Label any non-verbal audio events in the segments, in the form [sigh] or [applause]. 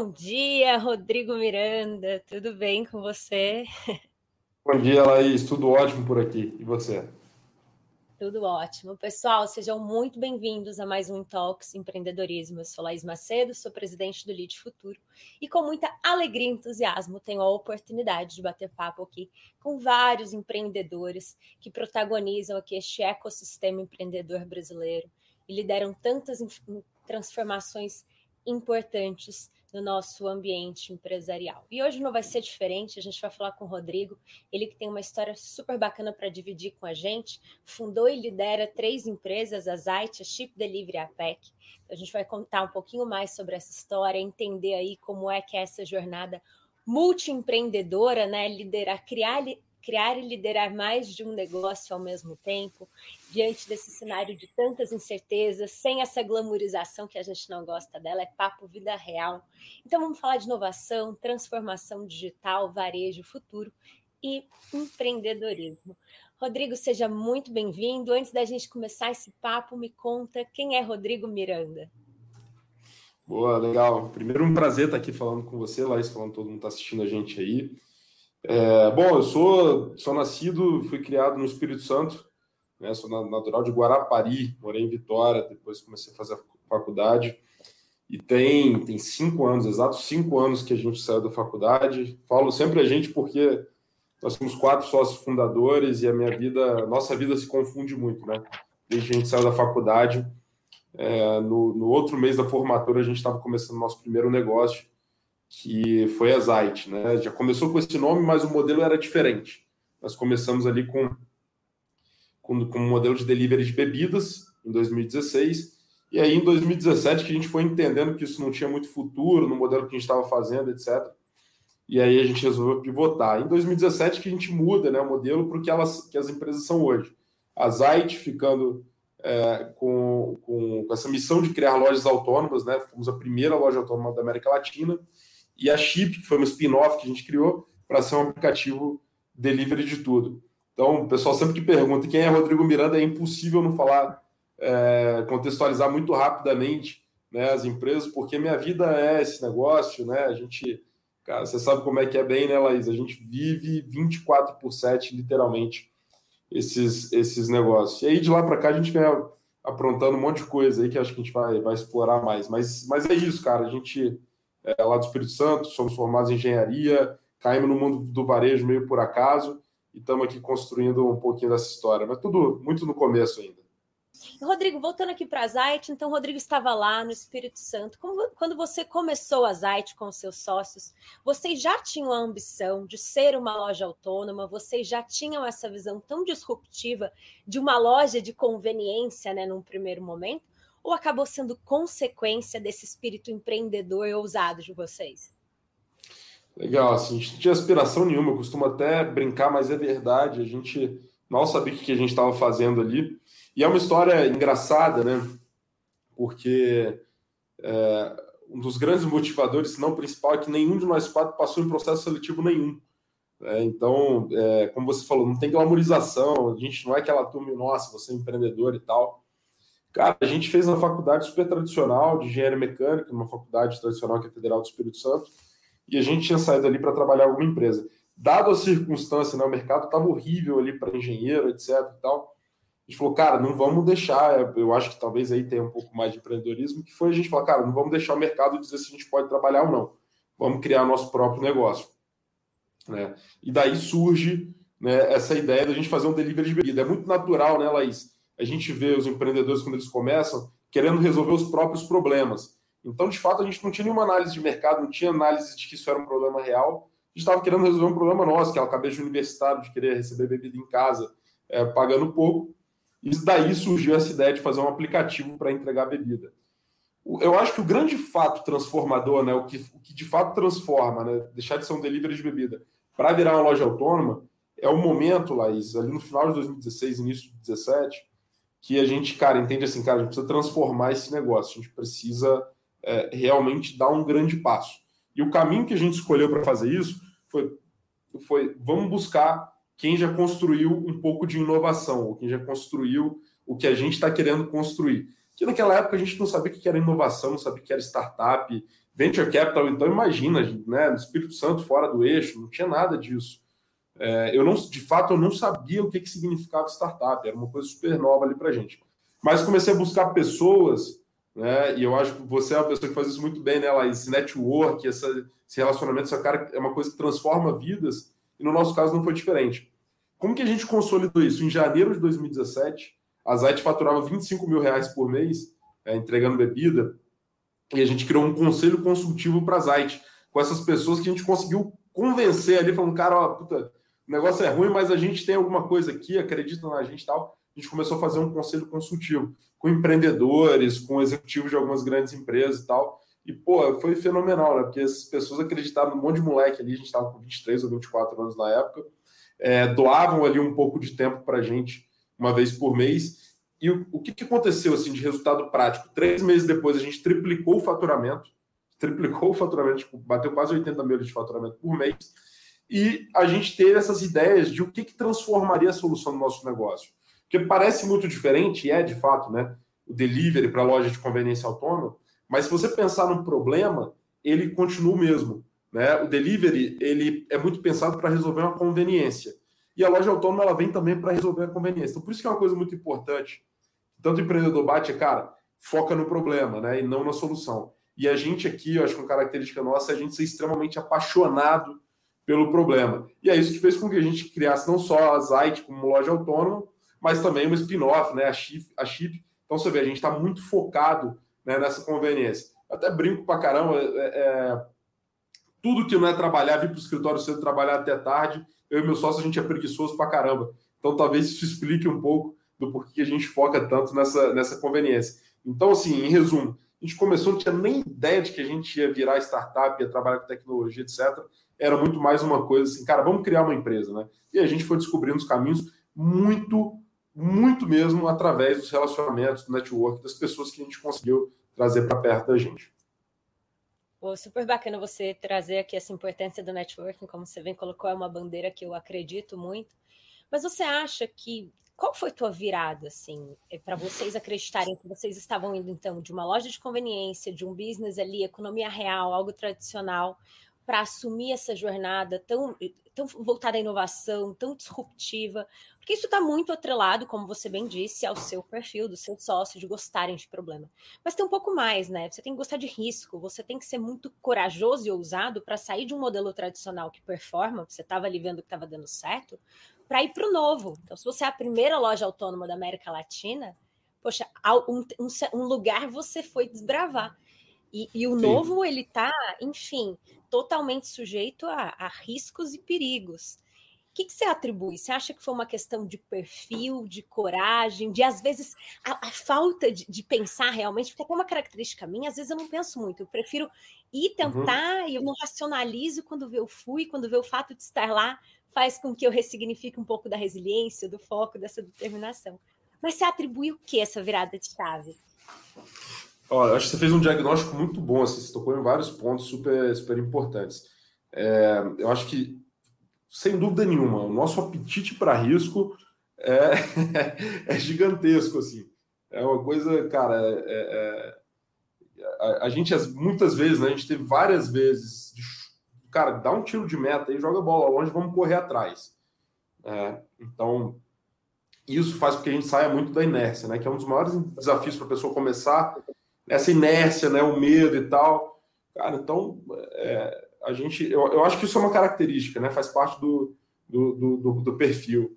Bom dia, Rodrigo Miranda. Tudo bem com você? Bom dia, Laís. Tudo ótimo por aqui. E você? Tudo ótimo. Pessoal, sejam muito bem-vindos a mais um Talks Empreendedorismo. Eu sou Laís Macedo, sou presidente do Lead Futuro e com muita alegria e entusiasmo tenho a oportunidade de bater papo aqui com vários empreendedores que protagonizam aqui este ecossistema empreendedor brasileiro e lideram tantas transformações importantes no nosso ambiente empresarial. E hoje não vai ser diferente, a gente vai falar com o Rodrigo, ele que tem uma história super bacana para dividir com a gente, fundou e lidera três empresas, a Zite, a Chip Delivery e a PEC. A gente vai contar um pouquinho mais sobre essa história, entender aí como é que é essa jornada multiempreendedora, né, liderar, criar criar e liderar mais de um negócio ao mesmo tempo, diante desse cenário de tantas incertezas, sem essa glamorização que a gente não gosta dela, é papo vida real. Então vamos falar de inovação, transformação digital, varejo, futuro e empreendedorismo. Rodrigo, seja muito bem-vindo. Antes da gente começar esse papo, me conta quem é Rodrigo Miranda. Boa, legal. Primeiro, um prazer estar aqui falando com você, Laís, falando todo mundo está assistindo a gente aí. É, bom, eu sou, sou nascido, fui criado no Espírito Santo, né, sou natural de Guarapari, morei em Vitória, depois comecei a fazer a faculdade. E tem, tem cinco anos, exatos cinco anos que a gente saiu da faculdade. Falo sempre a gente porque nós somos quatro sócios fundadores e a minha vida, nossa vida se confunde muito, né? Desde que a gente saiu da faculdade, é, no, no outro mês da formatura a gente estava começando nosso primeiro negócio que foi a Zite, né? Já começou com esse nome, mas o modelo era diferente. Nós começamos ali com, com, com um modelo de delivery de bebidas em 2016, e aí em 2017 que a gente foi entendendo que isso não tinha muito futuro no modelo que a gente estava fazendo, etc. E aí a gente resolveu pivotar. Em 2017 que a gente muda né, o modelo para o que, elas, que as empresas são hoje. A Zite ficando é, com, com, com, essa missão de criar lojas autônomas, né? Fomos a primeira loja autônoma da América Latina e a Chip, que foi um spin-off que a gente criou para ser um aplicativo delivery de tudo. Então, o pessoal sempre que pergunta quem é Rodrigo Miranda, é impossível não falar, é, contextualizar muito rapidamente né, as empresas, porque minha vida é esse negócio, né? A gente, cara, você sabe como é que é bem, né, Laís? A gente vive 24 por 7, literalmente, esses, esses negócios. E aí, de lá para cá, a gente vem aprontando um monte de coisa aí que acho que a gente vai, vai explorar mais. Mas, mas é isso, cara. A gente é, lá do Espírito Santo, somos formados em engenharia, caímos no mundo do varejo meio por acaso e estamos aqui construindo um pouquinho dessa história, mas tudo muito no começo ainda. Rodrigo, voltando aqui para a Zite, então Rodrigo estava lá no Espírito Santo. Como, quando você começou a Zite com seus sócios, vocês já tinham a ambição de ser uma loja autônoma? Vocês já tinham essa visão tão disruptiva de uma loja de conveniência, né, num primeiro momento? Ou acabou sendo consequência desse espírito empreendedor e ousado de vocês? Legal, assim, a gente não tinha aspiração nenhuma, eu costumo até brincar, mas é verdade, a gente mal sabia o que a gente estava fazendo ali. E é uma história engraçada, né? Porque é, um dos grandes motivadores, se não principal, é que nenhum de nós quatro passou em processo seletivo nenhum. É, então, é, como você falou, não tem glamorização, a gente não é aquela turma, nossa, você é empreendedor e tal. Cara, a gente fez uma faculdade super tradicional de engenharia mecânica, uma faculdade tradicional que é Federal do Espírito Santo, e a gente tinha saído ali para trabalhar alguma empresa. Dado a circunstância, né, o mercado estava horrível ali para engenheiro, etc. e tal. A gente falou, cara, não vamos deixar. Eu acho que talvez aí tenha um pouco mais de empreendedorismo, que foi a gente falar, cara, não vamos deixar o mercado dizer se a gente pode trabalhar ou não. Vamos criar nosso próprio negócio. Né? E daí surge né, essa ideia da gente fazer um delivery de bebida. É muito natural, né, Laís? A gente vê os empreendedores quando eles começam querendo resolver os próprios problemas. Então, de fato, a gente não tinha nenhuma análise de mercado, não tinha análise de que isso era um problema real. A gente estava querendo resolver um problema nosso, que é o cabeça universitário de querer receber bebida em casa, é, pagando pouco. E daí surgiu essa ideia de fazer um aplicativo para entregar bebida. Eu acho que o grande fato transformador, né, o, que, o que de fato transforma, né, deixar de ser um delivery de bebida para virar uma loja autônoma, é o momento, Laís, ali no final de 2016, início de 2017, que a gente, cara, entende assim, cara, a gente precisa transformar esse negócio, a gente precisa é, realmente dar um grande passo. E o caminho que a gente escolheu para fazer isso foi, foi vamos buscar quem já construiu um pouco de inovação, ou quem já construiu o que a gente está querendo construir, que naquela época a gente não sabia o que era inovação, não sabia o que era startup, venture capital. Então, imagina, né, no Espírito Santo, fora do eixo, não tinha nada disso. É, eu não, de fato, eu não sabia o que, que significava startup, era uma coisa super nova ali para gente. Mas comecei a buscar pessoas, né, e eu acho que você é uma pessoa que faz isso muito bem, né, Laís? Esse network, essa, esse relacionamento, essa cara é uma coisa que transforma vidas, e no nosso caso não foi diferente. Como que a gente consolidou isso? Em janeiro de 2017, a Zite faturava 25 mil reais por mês, é, entregando bebida, e a gente criou um conselho consultivo para a Zite, com essas pessoas que a gente conseguiu convencer ali, falando, cara, ó, puta, o negócio é ruim, mas a gente tem alguma coisa aqui, acredita na gente e tal. A gente começou a fazer um conselho consultivo com empreendedores, com executivos de algumas grandes empresas e tal. E, pô, foi fenomenal, né? Porque essas pessoas acreditaram num monte de moleque ali, a gente estava com 23 ou 24 anos na época, é, doavam ali um pouco de tempo para a gente uma vez por mês. E o, o que, que aconteceu assim de resultado prático? Três meses depois a gente triplicou o faturamento, triplicou o faturamento, tipo, bateu quase 80 mil de faturamento por mês e a gente ter essas ideias de o que, que transformaria a solução do nosso negócio. Porque parece muito diferente, e é de fato, né? O delivery para loja de conveniência autônoma, mas se você pensar no problema, ele continua o mesmo. Né? O delivery ele é muito pensado para resolver uma conveniência. E a loja autônoma ela vem também para resolver a conveniência. Então, por isso que é uma coisa muito importante. Tanto o empreendedor bate, cara, foca no problema, né? E não na solução. E a gente aqui, eu acho que uma característica nossa é a gente ser extremamente apaixonado pelo problema. E é isso que fez com que a gente criasse não só a Zite como loja autônoma, mas também uma spin-off, né, a Chip, a Chip. Então você vê, a gente está muito focado né, nessa conveniência. Eu até brinco pra caramba, é, é, tudo que não é trabalhar, vir para o escritório cedo, trabalhar até tarde, eu e meu sócio, a gente é preguiçoso pra caramba. Então talvez isso explique um pouco do porquê a gente foca tanto nessa, nessa conveniência. Então, assim, em resumo, a gente começou, não tinha nem ideia de que a gente ia virar startup, ia trabalhar com tecnologia, etc era muito mais uma coisa assim, cara, vamos criar uma empresa, né? E a gente foi descobrindo os caminhos muito, muito mesmo através dos relacionamentos, do network, das pessoas que a gente conseguiu trazer para perto da gente. Pô, super bacana você trazer aqui essa importância do networking, como você bem colocou, é uma bandeira que eu acredito muito. Mas você acha que qual foi tua virada assim, é, para vocês acreditarem que vocês estavam indo então de uma loja de conveniência, de um business ali, economia real, algo tradicional, para assumir essa jornada tão, tão voltada à inovação, tão disruptiva, porque isso está muito atrelado, como você bem disse, ao seu perfil, do seu sócio, de gostarem de problema. Mas tem um pouco mais, né? Você tem que gostar de risco, você tem que ser muito corajoso e ousado para sair de um modelo tradicional que performa, você estava ali vendo que estava dando certo, para ir para o novo. Então, se você é a primeira loja autônoma da América Latina, poxa, um, um lugar você foi desbravar. E, e o Sim. novo, ele tá, enfim, totalmente sujeito a, a riscos e perigos. O que, que, você atribui? Você acha que foi uma questão de perfil, de coragem, de às vezes a, a falta de, de, pensar realmente? Porque é uma característica minha, às vezes eu não penso muito, eu prefiro ir uhum. tentar uhum. e eu não racionalizo quando eu fui, quando vê o fato de estar lá faz com que eu ressignifique um pouco da resiliência, do foco, dessa determinação. Mas você atribui o que essa virada de chave? Olha, acho que você fez um diagnóstico muito bom, assim, você tocou em vários pontos super, super importantes. É, eu acho que, sem dúvida nenhuma, o nosso apetite para risco é, [laughs] é, gigantesco, assim. É uma coisa, cara, é, é, a, a, gente, muitas vezes, né, a gente teve várias vezes, cara, dá um tiro de meta e joga a bola longe, vamos correr atrás. É, então, isso faz com que a gente saia muito da inércia, né, que é um dos maiores desafios para a pessoa começar essa inércia, né, o medo e tal. Cara, então, é, a gente, eu, eu acho que isso é uma característica, né, faz parte do, do, do, do perfil.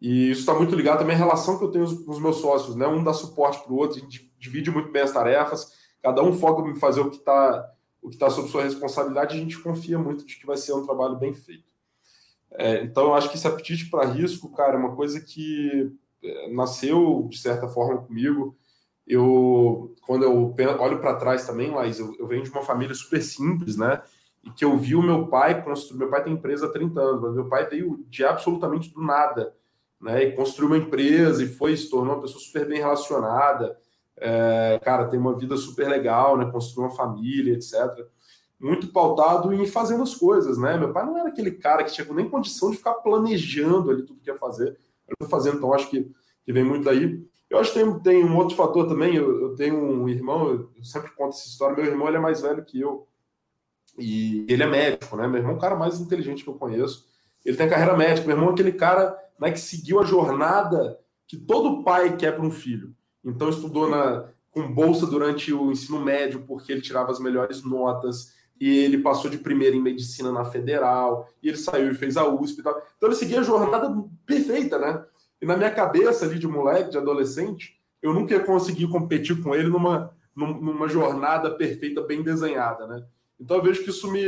E isso está muito ligado também à relação que eu tenho com os meus sócios, né? Um dá suporte para o outro, a gente divide muito bem as tarefas, cada um foca em fazer o que está o que está sob sua responsabilidade, a gente confia muito de que vai ser um trabalho bem feito. É, então, eu acho que esse apetite para risco, cara, é uma coisa que é, nasceu de certa forma comigo eu, quando eu olho para trás também, Laís, eu, eu, venho de uma família super simples, né? E que eu vi o meu pai construir. Meu pai tem empresa há 30 anos, mas meu pai veio de absolutamente do nada, né? E construiu uma empresa e foi, se tornou uma pessoa super bem relacionada. É, cara, tem uma vida super legal, né? Construiu uma família, etc. Muito pautado em fazendo as coisas, né? Meu pai não era aquele cara que tinha nem condição de ficar planejando ali tudo que ia fazer. Eu fazendo, então acho que, que vem muito daí. Eu acho que tem, tem um outro fator também. Eu, eu tenho um irmão, eu sempre conto essa história. Meu irmão ele é mais velho que eu. E ele é médico, né? Meu irmão é o cara mais inteligente que eu conheço. Ele tem carreira médica. Meu irmão é aquele cara né, que seguiu a jornada que todo pai quer para um filho. Então estudou na, com bolsa durante o ensino médio, porque ele tirava as melhores notas, e ele passou de primeira em medicina na federal, e ele saiu e fez a USP e tal. Então ele seguia a jornada perfeita, né? E na minha cabeça ali de moleque, de adolescente, eu nunca ia conseguir competir com ele numa, numa jornada perfeita, bem desenhada, né? Então eu vejo que isso me,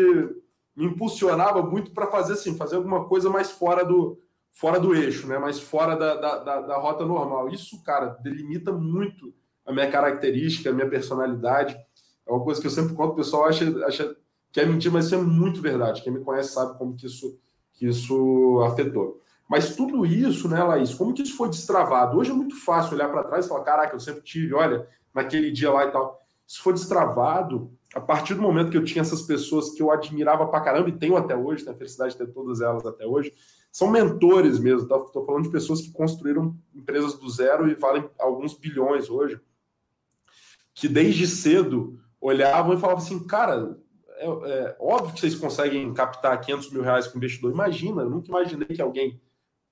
me impulsionava muito para fazer assim, fazer alguma coisa mais fora do, fora do eixo, né? Mais fora da, da, da, da rota normal. Isso, cara, delimita muito a minha característica, a minha personalidade. É uma coisa que eu sempre conto, o pessoal acha, acha que é mentira, mas isso é muito verdade. Quem me conhece sabe como que isso, que isso afetou. Mas tudo isso, né, Laís, como que isso foi destravado? Hoje é muito fácil olhar para trás e falar, caraca, eu sempre tive, olha, naquele dia lá e tal. Isso foi destravado a partir do momento que eu tinha essas pessoas que eu admirava pra caramba e tenho até hoje, tenho a felicidade de ter todas elas até hoje, são mentores mesmo. Estou tá? falando de pessoas que construíram empresas do zero e valem alguns bilhões hoje, que desde cedo olhavam e falavam assim, cara, é, é, óbvio que vocês conseguem captar 500 mil reais com investidor. Imagina, eu nunca imaginei que alguém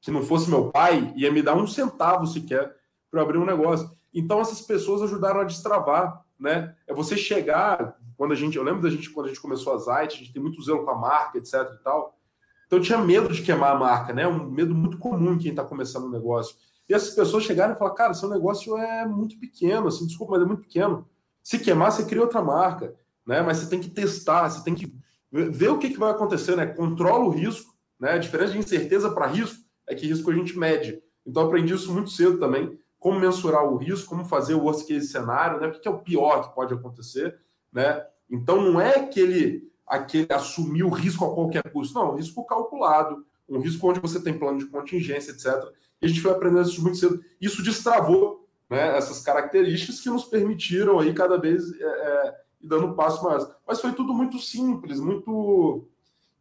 que não fosse meu pai ia me dar um centavo sequer para abrir um negócio. Então essas pessoas ajudaram a destravar, né? É você chegar quando a gente, eu lembro da gente quando a gente começou a Zite, a gente tem muito zelo com a marca, etc e tal. Então eu tinha medo de queimar a marca, né? Um medo muito comum em quem está começando um negócio. E essas pessoas chegaram e falaram, cara, seu negócio é muito pequeno, assim, desculpa, mas é muito pequeno. Se queimar, você cria outra marca, né? Mas você tem que testar, você tem que ver o que, que vai acontecer, né? Controla o risco, né? A diferença de incerteza para risco é que risco a gente mede. Então, aprendi isso muito cedo também. Como mensurar o risco, como fazer o worst case cenário, né? O que é o pior que pode acontecer, né? Então, não é aquele, aquele assumir o risco a qualquer custo. Não, risco calculado, um risco onde você tem plano de contingência, etc. E a gente foi aprendendo isso muito cedo. Isso destravou né, essas características que nos permitiram aí cada vez é, é, dando passo mais. Mas foi tudo muito simples, muito,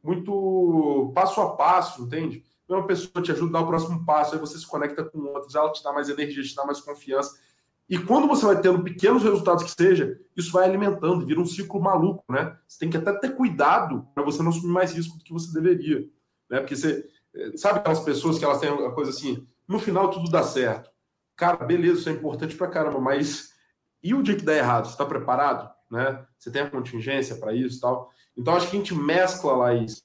muito passo a passo, entende? Uma pessoa te ajuda a dar o próximo passo, aí você se conecta com outros, ela te dá mais energia, te dá mais confiança. E quando você vai tendo pequenos resultados que seja, isso vai alimentando, vira um ciclo maluco, né? Você tem que até ter cuidado para você não assumir mais risco do que você deveria, né? Porque você eh, sabe aquelas pessoas que elas têm uma coisa assim, no final tudo dá certo. Cara, beleza, isso é importante para caramba, mas e o dia que dá errado? Você está preparado, né? Você tem a contingência para isso tal. Então acho que a gente mescla lá isso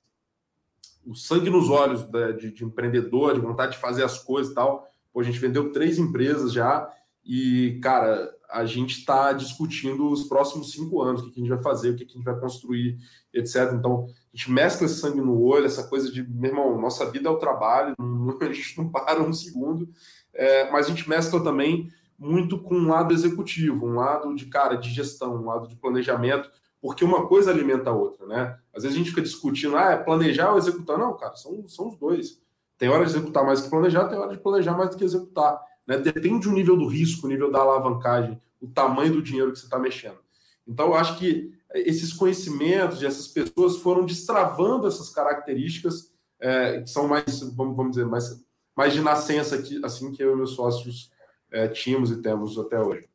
o sangue nos olhos de, de, empreendedor, de vontade de fazer as coisas e tal. Pô, a gente vendeu três empresas já e, cara, a gente está discutindo os próximos cinco anos, o que, que a gente vai fazer, o que, que a gente vai construir, etc. Então, a gente mescla esse sangue no olho, essa coisa de, meu irmão, nossa vida é o trabalho, [laughs] não, a gente não para um segundo, é, mas a gente mescla também muito com um lado executivo, um lado de, cara, de gestão, um lado de planejamento, porque uma coisa alimenta a outra, né? Às vezes a gente fica discutindo, ah, é planejar ou executar. Não, cara, são, são os dois. Tem hora de executar mais que planejar, tem hora de planejar mais do que executar. Né? Depende do nível do risco, o nível da alavancagem, o tamanho do dinheiro que você está mexendo. Então, eu acho que esses conhecimentos de essas pessoas foram destravando essas características é, que são mais, vamos, dizer, mais, mais de nascença, aqui, assim que eu e meus sócios é, tínhamos e temos até hoje.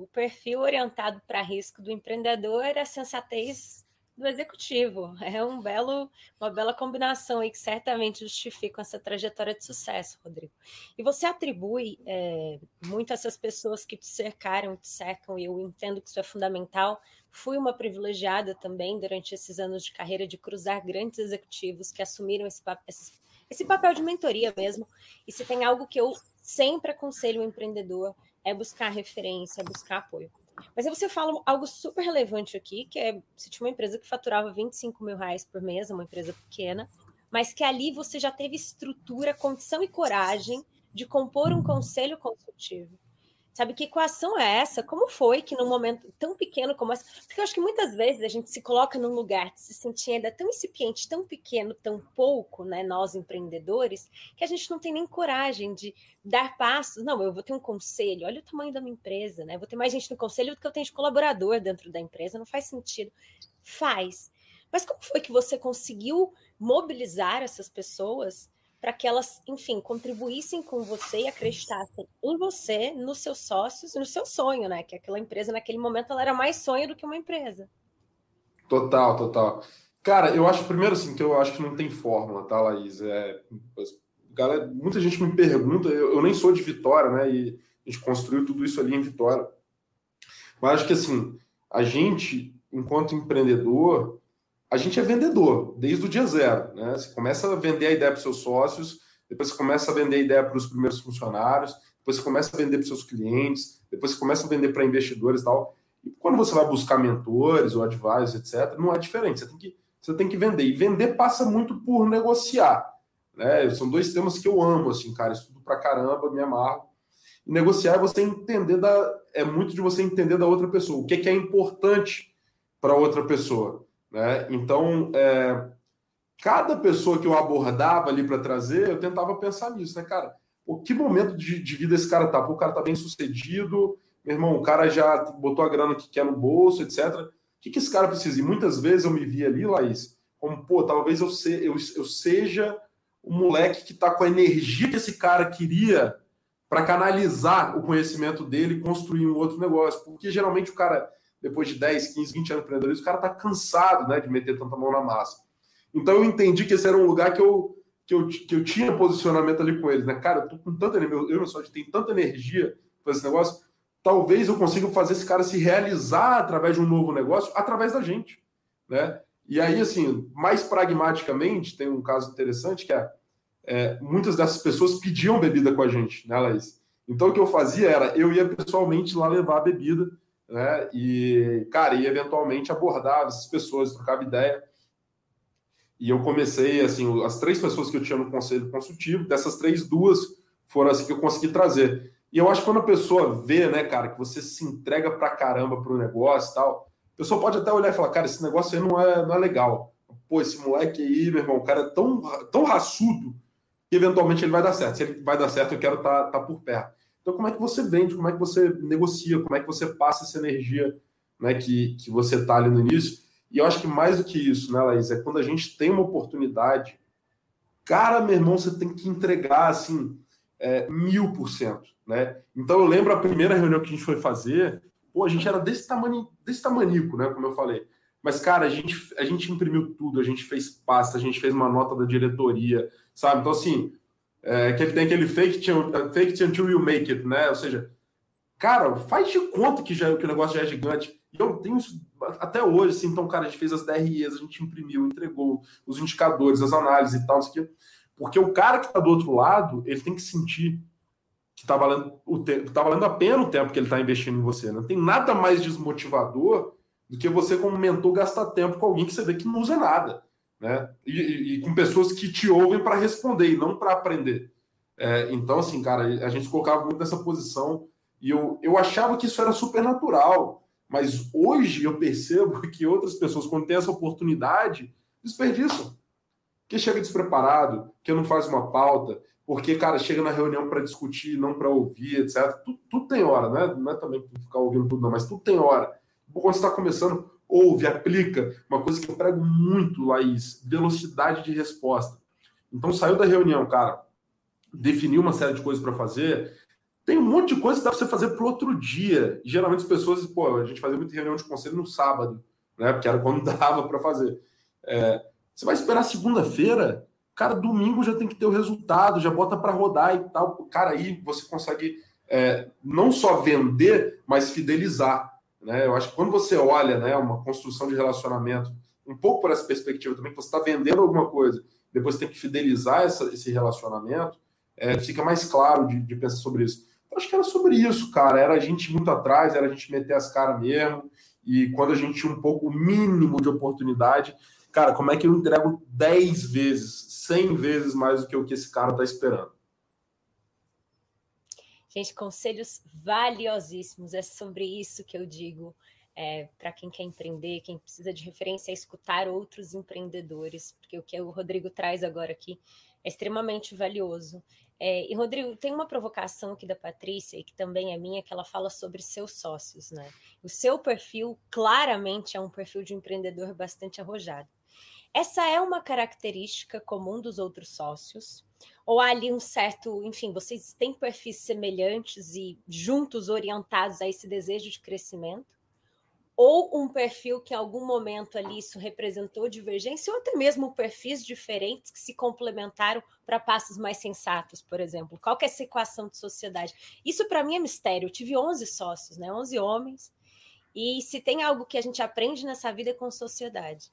O perfil orientado para risco do empreendedor é a sensatez do executivo. É um belo, uma bela combinação que certamente justifica essa trajetória de sucesso, Rodrigo. E você atribui é, muito essas pessoas que te cercaram, te cercam, e eu entendo que isso é fundamental. Fui uma privilegiada também durante esses anos de carreira de cruzar grandes executivos que assumiram esse, esse, esse papel de mentoria mesmo. E se tem algo que eu sempre aconselho o empreendedor é buscar referência, é buscar apoio. Mas aí você fala algo super relevante aqui, que é você tinha uma empresa que faturava 25 mil reais por mês, uma empresa pequena, mas que ali você já teve estrutura, condição e coragem de compor um conselho consultivo Sabe que equação é essa? Como foi que num momento tão pequeno como esse? Porque eu acho que muitas vezes a gente se coloca num lugar de se sentir ainda tão incipiente, tão pequeno, tão pouco, né? Nós empreendedores, que a gente não tem nem coragem de dar passos. Não, eu vou ter um conselho, olha o tamanho da minha empresa, né? Vou ter mais gente no conselho do que eu tenho de colaborador dentro da empresa, não faz sentido. Faz. Mas como foi que você conseguiu mobilizar essas pessoas para que elas, enfim, contribuíssem com você e acreditassem em você, nos seus sócios, no seu sonho, né? Que aquela empresa naquele momento ela era mais sonho do que uma empresa. Total, total. Cara, eu acho primeiro assim que eu acho que não tem fórmula, tá, Laís? É, galera, muita gente me pergunta, eu, eu nem sou de Vitória, né? E a gente construiu tudo isso ali em Vitória. Mas acho que assim, a gente, enquanto empreendedor, a gente é vendedor desde o dia zero. Né? Você começa a vender a ideia para os seus sócios, depois você começa a vender a ideia para os primeiros funcionários, depois você começa a vender para os seus clientes, depois você começa a vender para investidores e tal. E quando você vai buscar mentores ou advisors, etc., não é diferente. Você tem que, você tem que vender. E vender passa muito por negociar. Né? São dois temas que eu amo, assim, cara. Estudo pra caramba, me amarro. E negociar é você entender da. É muito de você entender da outra pessoa. O que é, que é importante para outra pessoa. Né? Então, é, cada pessoa que eu abordava ali para trazer, eu tentava pensar nisso, né, cara? Pô, que momento de, de, vida esse cara tá? Pô, o cara tá bem sucedido, meu irmão, o cara já botou a grana que quer no bolso, etc. O que, que esse cara precisa? E muitas vezes eu me via ali, Laís, como, pô, talvez eu, se, eu, eu seja o moleque que tá com a energia que esse cara queria para canalizar o conhecimento dele e construir um outro negócio. Porque geralmente o cara depois de 10, 15, 20 anos de empreendedorismo, o cara está cansado né, de meter tanta mão na massa. Então eu entendi que esse era um lugar que eu, que eu, que eu tinha posicionamento ali com eles. Né? Cara, eu tô com tanta energia, eu meu tem tanta energia para esse negócio, talvez eu consiga fazer esse cara se realizar através de um novo negócio, através da gente. Né? E aí, assim, mais pragmaticamente, tem um caso interessante que é, é muitas dessas pessoas pediam bebida com a gente, né, Laís? Então o que eu fazia era, eu ia pessoalmente lá levar a bebida né? E, cara, e eventualmente abordava essas pessoas, trocava ideia. E eu comecei, assim, as três pessoas que eu tinha no conselho consultivo, dessas três, duas foram assim que eu consegui trazer. E eu acho que quando a pessoa vê, né, cara, que você se entrega pra caramba pro negócio e tal, a pessoa pode até olhar e falar, cara, esse negócio aí não é, não é legal. Pô, esse moleque aí, meu irmão, o cara é tão, tão raçudo que eventualmente ele vai dar certo. Se ele vai dar certo, eu quero estar tá, tá por perto. Então, como é que você vende, como é que você negocia, como é que você passa essa energia né, que, que você está ali no início? E eu acho que mais do que isso, né, Laís, é quando a gente tem uma oportunidade, cara, meu irmão, você tem que entregar assim, é, mil por cento. Né? Então, eu lembro a primeira reunião que a gente foi fazer, pô, a gente era desse tamanho, desse tamanico, né, como eu falei. Mas, cara, a gente, a gente imprimiu tudo, a gente fez pasta, a gente fez uma nota da diretoria, sabe? Então, assim, é, que ele tem aquele fake till, fake till until you make it, né? Ou seja, cara, faz de conta que, já, que o negócio já é gigante. E eu tenho isso até hoje, assim, então, cara, a gente fez as DREs, a gente imprimiu, entregou os indicadores, as análises e tal, isso. Porque o cara que está do outro lado, ele tem que sentir que está valendo, o tempo, tá valendo a pena o tempo que ele está investindo em você. Não tem nada mais desmotivador do que você, como mentor, gastar tempo com alguém que você vê que não usa nada né? E, e, e com pessoas que te ouvem para responder e não para aprender. É, então, assim, cara, a gente colocava muito nessa posição e eu, eu achava que isso era super natural. Mas hoje eu percebo [laughs] que outras pessoas, quando têm essa oportunidade, desperdiçam. Que chega despreparado, que não faz uma pauta, porque, cara, chega na reunião para discutir, não para ouvir, etc. Tudo, tudo, tem hora, né? Não é também ficar ouvindo tudo, não, mas tudo tem hora. Quando você está começando, ouve, aplica. Uma coisa que eu prego muito, Laís, velocidade de resposta. Então saiu da reunião, cara, definiu uma série de coisas para fazer. Tem um monte de coisa que dá para você fazer para outro dia. Geralmente as pessoas, pô, a gente fazia muita reunião de conselho no sábado, né? Porque era quando [laughs] dava para fazer. É, você vai esperar segunda-feira, cara, domingo já tem que ter o resultado, já bota para rodar e tal. Cara, aí você consegue é, não só vender, mas fidelizar. Né? Eu acho que quando você olha né, uma construção de relacionamento, um pouco por essa perspectiva também, que você está vendendo alguma coisa, depois tem que fidelizar essa, esse relacionamento, é, fica mais claro de, de, pensar sobre isso. Eu acho que era sobre isso, cara. Era a gente muito atrás, era a gente meter as caras mesmo. E quando a gente tinha um pouco mínimo de oportunidade, cara, como é que eu entrego 10 vezes, 100 vezes mais do que o que esse cara está esperando? Gente, conselhos valiosíssimos. É sobre isso que eu digo é, para quem quer empreender, quem precisa de referência, é escutar outros empreendedores, porque o que o Rodrigo traz agora aqui é extremamente valioso. É, e, Rodrigo, tem uma provocação aqui da Patrícia, e que também é minha, que ela fala sobre seus sócios, né? O seu perfil claramente é um perfil de empreendedor bastante arrojado. Essa é uma característica comum dos outros sócios, Ou há ali um certo, enfim, vocês têm perfis semelhantes e juntos orientados a esse desejo de crescimento? Ou um perfil que em algum momento ali isso representou divergência, ou até mesmo perfis diferentes que se complementaram para passos mais sensatos, por exemplo. Qual que é essa equação de sociedade? Isso para mim é mistério. Eu tive 11 sócios, né? 11 homens. E se tem algo que a gente aprende nessa vida é com sociedade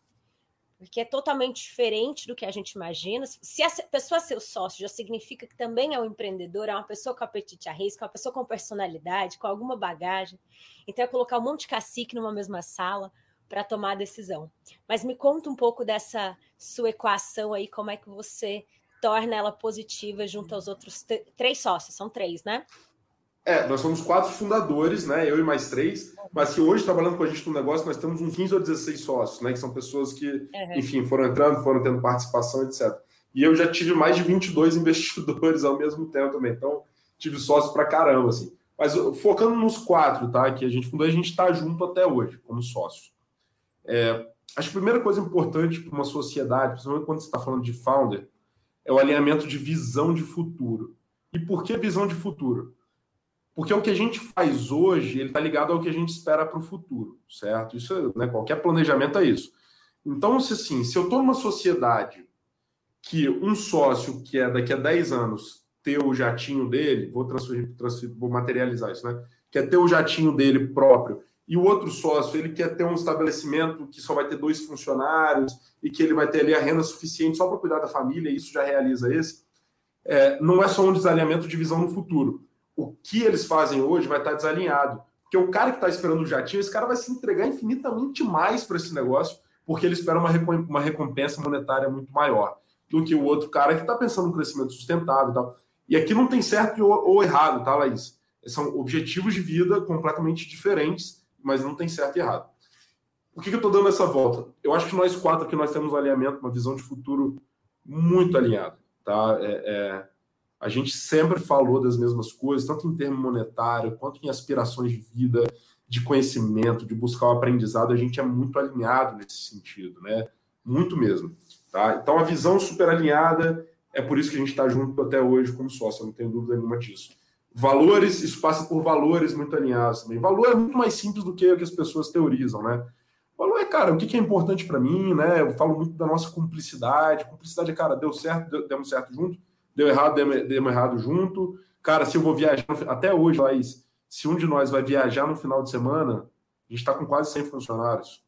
porque é totalmente diferente do que a gente imagina. Se a pessoa ser sócio já significa que também é um empreendedor, é uma pessoa com apetite a risco, é uma pessoa com personalidade, com alguma bagagem. Então é colocar um monte de cacique numa mesma sala para tomar a decisão. Mas me conta um pouco dessa sua equação aí, como é que você torna ela positiva junto aos outros três sócios, são três, né? É, nós somos quatro fundadores, né? Eu e mais três. Mas que hoje, trabalhando com a gente no negócio, nós temos uns 15 ou 16 sócios, né? Que são pessoas que, uhum. enfim, foram entrando, foram tendo participação, etc. E eu já tive mais de 22 [laughs] investidores ao mesmo tempo também. Então, tive sócio pra caramba, assim. Mas focando nos quatro, tá? Que a gente fundou, a gente está junto até hoje, como sócio. É, acho que a primeira coisa importante para uma sociedade, principalmente quando você está falando de founder, é o alinhamento de visão de futuro. E por que visão de futuro? Porque o que a gente faz hoje, ele está ligado ao que a gente espera para o futuro, certo? Isso, né, qualquer planejamento é isso. Então, se assim, se eu estou numa sociedade que um sócio que é daqui a 10 anos ter o jatinho dele, vou transferir, transferir vou materializar isso, né? Quer ter o jatinho dele próprio, e o outro sócio, ele quer ter um estabelecimento que só vai ter dois funcionários e que ele vai ter ali a renda suficiente só para cuidar da família, e isso já realiza esse. É, não é só um desalinhamento de visão no futuro o que eles fazem hoje vai estar desalinhado. Porque o cara que está esperando o jatinho, esse cara vai se entregar infinitamente mais para esse negócio, porque ele espera uma, uma recompensa monetária muito maior do que o outro cara que está pensando no crescimento sustentável e tal. E aqui não tem certo ou, errado, tá, Laís? São objetivos de vida completamente diferentes, mas não tem certo e errado. Por que, que eu estou dando essa volta? Eu acho que nós quatro aqui nós temos um alinhamento, uma visão de futuro muito alinhada. Tá? É, é, a gente sempre falou das mesmas coisas, tanto em termo monetário, quanto em aspirações de vida, de conhecimento, de buscar o aprendizado, a gente é muito alinhado nesse sentido, né? Muito mesmo. Tá? Então, a visão super alinhada, é por isso que a gente está junto até hoje como sócio, não tenho dúvida nenhuma disso. Valores, isso passa por valores muito alinhados também. Valor é muito mais simples do que o que as pessoas teorizam, né? Valor é, cara, o que é importante para mim, né? Eu falo muito da nossa cumplicidade. Cumplicidade é, cara, deu certo, deu, demos certo junto, deu errado, demos errado junto. Cara, se eu vou viajar, até hoje, Laís, se um de nós vai viajar no final de semana, a gente está com quase 100 funcionários.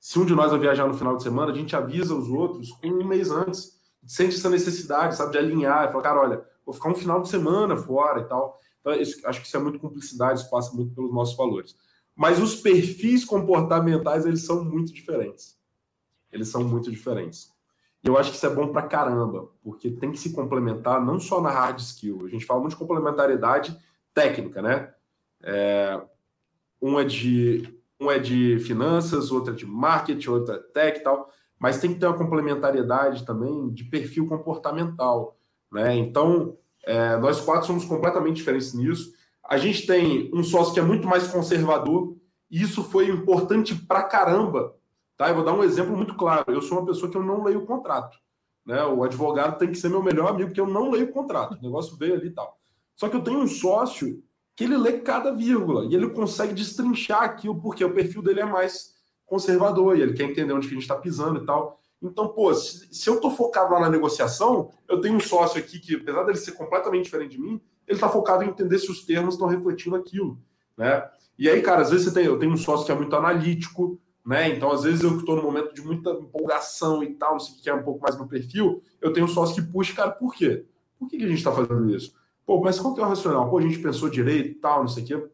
Se um de nós vai viajar no final de semana, a gente avisa os outros um mês antes. Sente essa necessidade, sabe, de alinhar. Fala, cara, olha, vou ficar um final de semana fora e tal. Então, isso, acho que isso é muito cumplicidade, isso passa muito pelos nossos valores. Mas os perfis comportamentais, eles são muito diferentes. Eles são muito diferentes. E eu acho que isso é bom pra caramba, porque tem que se complementar não só na hard skill. A gente fala muito de complementariedade técnica, né? É, um, é de, um é de finanças, outro é de marketing, outro é tech e tal, mas tem que ter uma complementariedade também de perfil comportamental, né? Então, é, nós quatro somos completamente diferentes nisso. A gente tem um sócio que é muito mais conservador, e isso foi importante pra caramba Tá? Eu vou dar um exemplo muito claro. Eu sou uma pessoa que eu não leio o contrato. Né? O advogado tem que ser meu melhor amigo, porque eu não leio o contrato. O negócio veio ali e tal. Só que eu tenho um sócio que ele lê cada vírgula e ele consegue destrinchar aquilo, porque o perfil dele é mais conservador e ele quer entender onde que a gente está pisando e tal. Então, pô, se, se eu estou focado lá na negociação, eu tenho um sócio aqui que, apesar dele ser completamente diferente de mim, ele está focado em entender se os termos estão refletindo aquilo, né? E aí, cara, às vezes você tem, eu tenho um sócio que é muito analítico, né? Então, às vezes, eu estou num momento de muita empolgação e tal, não sei o que é um pouco mais meu perfil, eu tenho um sócio que puxa, cara, por quê? Por que, que a gente está fazendo isso? Pô, mas qual que é o racional? Pô, a gente pensou direito e tal, não sei o quê.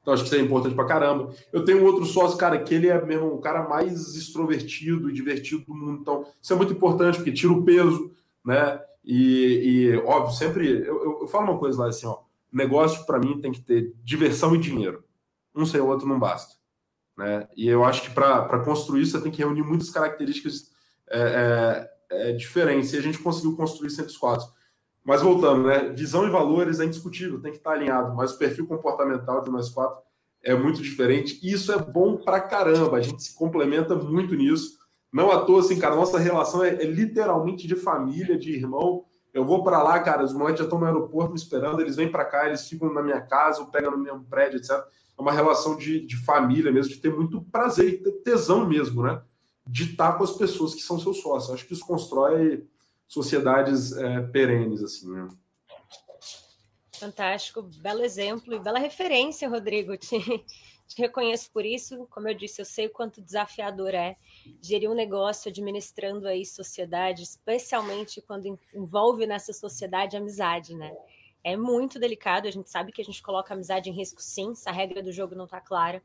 Então, acho que isso é importante pra caramba. Eu tenho outro sócio, cara, que ele é mesmo o cara mais extrovertido e divertido do mundo. Então, isso é muito importante, porque tira o peso, né? E, e óbvio, sempre. Eu, eu, eu, falo uma coisa lá assim, ó. Negócio, para mim, tem que ter diversão e dinheiro. Um sem o outro não basta. Né? E eu acho que para construir você tem que reunir muitas características é, é, é, diferentes. E a gente conseguiu construir sempre os quatro. Mas voltando, né? visão e valores é indiscutível, tem que estar alinhado. Mas o perfil comportamental de nós quatro é muito diferente. E isso é bom para caramba. A gente se complementa muito nisso. Não à toa, assim, cara, nossa relação é, é literalmente de família, de irmão. Eu vou para lá, cara, os moleques já estão no aeroporto me esperando, eles vêm para cá, eles ficam na minha casa, ou pegam no mesmo prédio, etc. É uma relação de, de família mesmo, de ter muito prazer e ter tesão mesmo, né? De estar com as pessoas que são seus sócios. Acho que isso constrói sociedades é, perenes, assim, né? Fantástico, belo exemplo e bela referência, Rodrigo. [laughs] Te, te, reconheço por isso. Como eu disse, eu sei o quanto desafiador é gerir um negócio administrando aí sociedade, especialmente quando envolve nessa sociedade amizade, né? É muito delicado, a gente sabe que a gente coloca a amizade em risco sim, se a regra do jogo não está clara.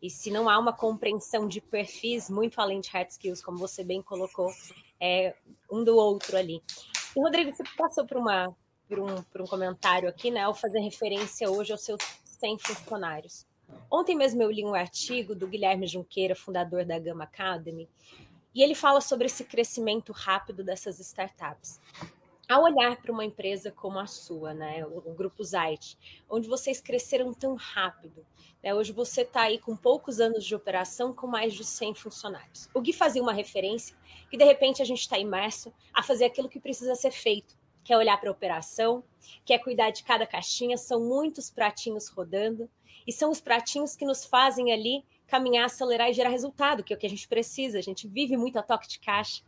E se não há uma compreensão de perfis muito além de hard skills, como você bem colocou, é, um do outro ali. E, Rodrigo, você passou por uma por um, por um comentário aqui, né, ao fazer referência hoje aos seus 100 funcionários. Ontem mesmo eu li um artigo do Guilherme Junqueira, fundador da Gama Academy, e ele fala sobre esse crescimento rápido dessas startups. Ao olhar para uma empresa como a sua, né, o, o Grupo Zait, onde vocês cresceram tão rápido, né, hoje você está aí com poucos anos de operação, com mais de 100 funcionários. O Gui fazia uma referência que, de repente, a gente está imerso a fazer aquilo que precisa ser feito, quer olhar para a operação, quer cuidar de cada caixinha, são muitos pratinhos rodando, e são os pratinhos que nos fazem ali caminhar, acelerar e gerar resultado, que é o que a gente precisa. A gente vive muito a toque de caixa.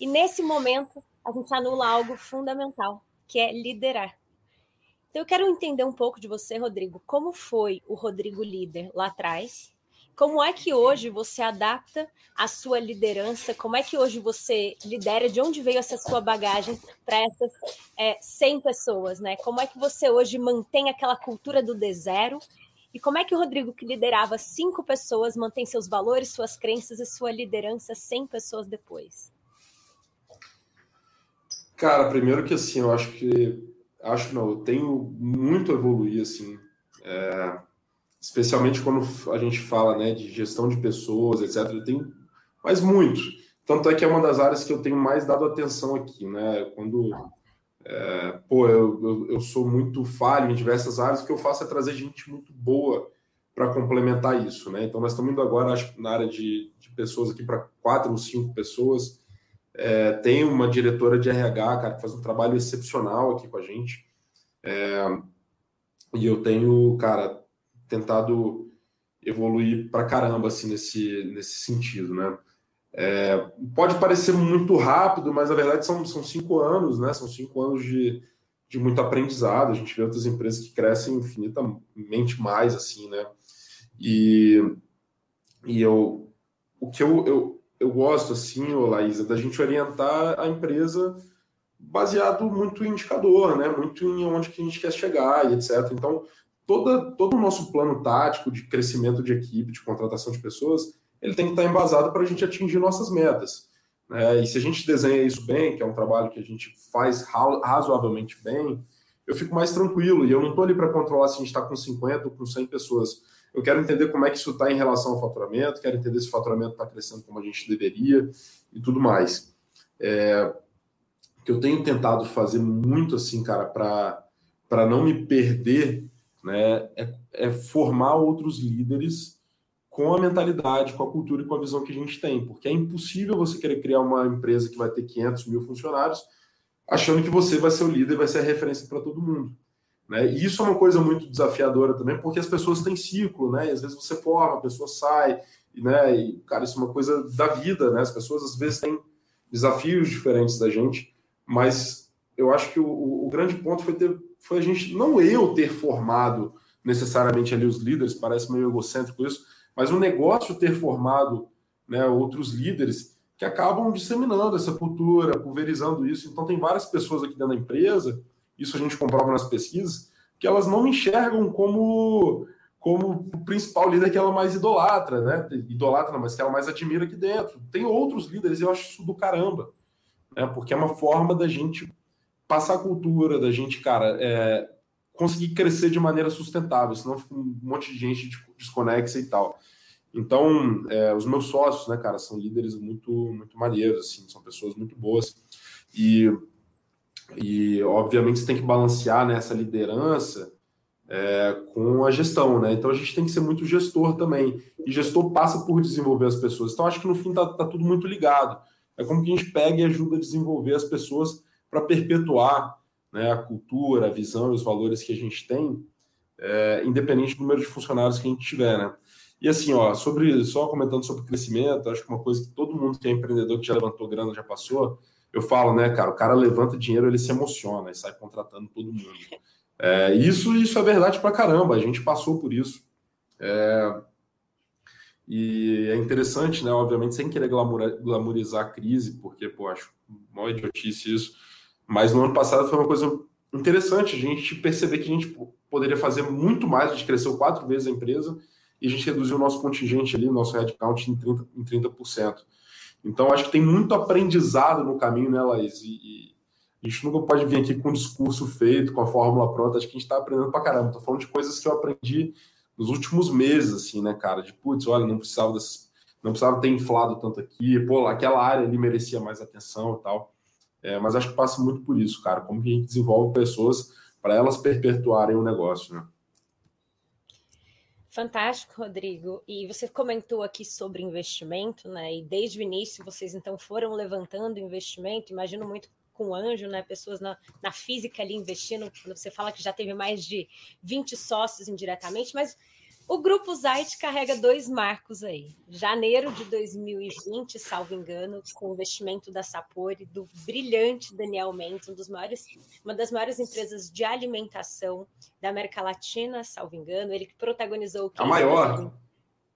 E nesse momento, a gente anula algo fundamental, que é liderar. Então, eu quero entender um pouco de você, Rodrigo. Como foi o Rodrigo líder lá atrás? Como é que hoje você adapta a sua liderança? Como é que hoje você lidera? De onde veio essa sua bagagem para essas é, 100 pessoas? Né? Como é que você hoje mantém aquela cultura do D zero? E como é que o Rodrigo, que liderava cinco pessoas, mantém seus valores, suas crenças e sua liderança 100 pessoas depois? Cara, primeiro que assim, eu acho que acho não, eu tenho muito a evoluir assim. É especialmente quando a gente fala né, de gestão de pessoas, etc. Eu tenho, mas muito. Tanto é que é uma das áreas que eu tenho mais dado atenção aqui, né? Quando é, pô, eu, eu, eu, sou muito falho em diversas áreas, o que eu faço é trazer gente muito boa para complementar isso, né? Então nós estamos indo agora, acho na área de, de pessoas aqui para quatro ou cinco pessoas. É, tem uma diretora de RH, cara, que faz um trabalho excepcional aqui com a gente. É, e eu tenho, cara, tentado evoluir para caramba assim nesse, nesse sentido, né? É, pode parecer muito rápido, mas na verdade são, são cinco anos, né? São cinco anos de, de muito aprendizado. A gente vê outras empresas que crescem infinitamente mais, assim, né? E, e eu, o que eu, eu, eu gosto, assim, ô Laís, é da gente orientar a empresa baseado muito em indicador, né? Muito em onde que a gente quer chegar e etc. Então, toda, todo o nosso plano tático de crescimento de equipe, de contratação de pessoas, ele tem que estar embasado para a gente atingir nossas metas. Né? E se a gente desenha isso bem, que é um trabalho que a gente faz razoavelmente bem, eu fico mais tranquilo. E eu não estou ali para controlar se a gente está com 50 ou com 100 pessoas. Eu quero entender como é que isso está em relação ao faturamento, quero entender se o faturamento está crescendo como a gente deveria e tudo mais. É, que eu tenho tentado fazer muito assim, cara, para não me perder né, é, é formar outros líderes com a mentalidade, com a cultura e com a visão que a gente tem, porque é impossível você querer criar uma empresa que vai ter 500 mil funcionários achando que você vai ser o líder, vai ser a referência para todo mundo. Né? E isso é uma coisa muito desafiadora também, porque as pessoas têm ciclo, né? E às vezes você forma, a pessoa sai, né? E, cara, isso é uma coisa da vida, né? As pessoas às vezes têm desafios diferentes da gente, mas eu acho que o, o grande ponto foi ter foi a gente, não eu ter formado necessariamente ali os líderes, parece meio egocêntrico isso, mas o negócio ter formado né, outros líderes que acabam disseminando essa cultura, pulverizando isso. Então, tem várias pessoas aqui dentro da empresa, isso a gente comprova nas pesquisas, que elas não enxergam como como o principal líder que ela mais idolatra, né? Idolatra, mas que ela mais admira aqui dentro. Tem outros líderes, eu acho isso do caramba, né? Porque é uma forma da gente passar a cultura da gente, cara, é, conseguir crescer de maneira sustentável, senão fica um monte de gente desconexa e tal. Então, é, os meus sócios, né, cara, são líderes muito, muito maneiros, assim, são pessoas muito boas. E, e obviamente, você tem que balancear nessa liderança é, com a gestão, né? Então a gente tem que ser muito gestor também. E gestor passa por desenvolver as pessoas. Então acho que no fim tá, tá tudo muito ligado. É como que a gente pega e ajuda a desenvolver as pessoas para perpetuar né, a cultura, a visão e os valores que a gente tem, é, independente do número de funcionários que a gente tiver, né? E assim, ó, sobre só comentando sobre crescimento, acho que uma coisa que todo mundo que é empreendedor que já levantou grana já passou, eu falo, né, cara, o cara levanta dinheiro, ele se emociona e sai contratando todo mundo. É, isso, isso é verdade pra caramba, a gente passou por isso. É, e é interessante, né, obviamente, sem querer glamourizar a crise, porque, pô, acho mó idiotice isso, mas no ano passado foi uma coisa interessante a gente perceber que a gente poderia fazer muito mais, a gente cresceu quatro vezes a empresa e a gente reduziu o nosso contingente ali, nosso headcount em 30%. Em 30%. Então, acho que tem muito aprendizado no caminho, né, Laís? E, e a gente nunca pode vir aqui com um discurso feito, com a fórmula pronta. Acho que a gente está aprendendo pra caramba. Estou falando de coisas que eu aprendi nos últimos meses, assim, né, cara? De putz, olha, não precisava não precisava ter inflado tanto aqui, pô, aquela área ali merecia mais atenção e tal. É, mas acho que passa muito por isso, cara. Como que a gente desenvolve pessoas para elas perpetuarem o negócio, né? Fantástico, Rodrigo. E você comentou aqui sobre investimento, né? E desde o início vocês então foram levantando investimento. Imagino muito com anjo, né? Pessoas na, na física ali investindo. Quando você fala que já teve mais de 20 sócios indiretamente, mas o Grupo Zait carrega dois marcos aí. Janeiro de 2020, salvo engano, com o investimento da Sapori, do brilhante Daniel Mendes, um dos maiores, uma das maiores empresas de alimentação da América Latina, salvo engano. Ele que protagonizou o case. A maior.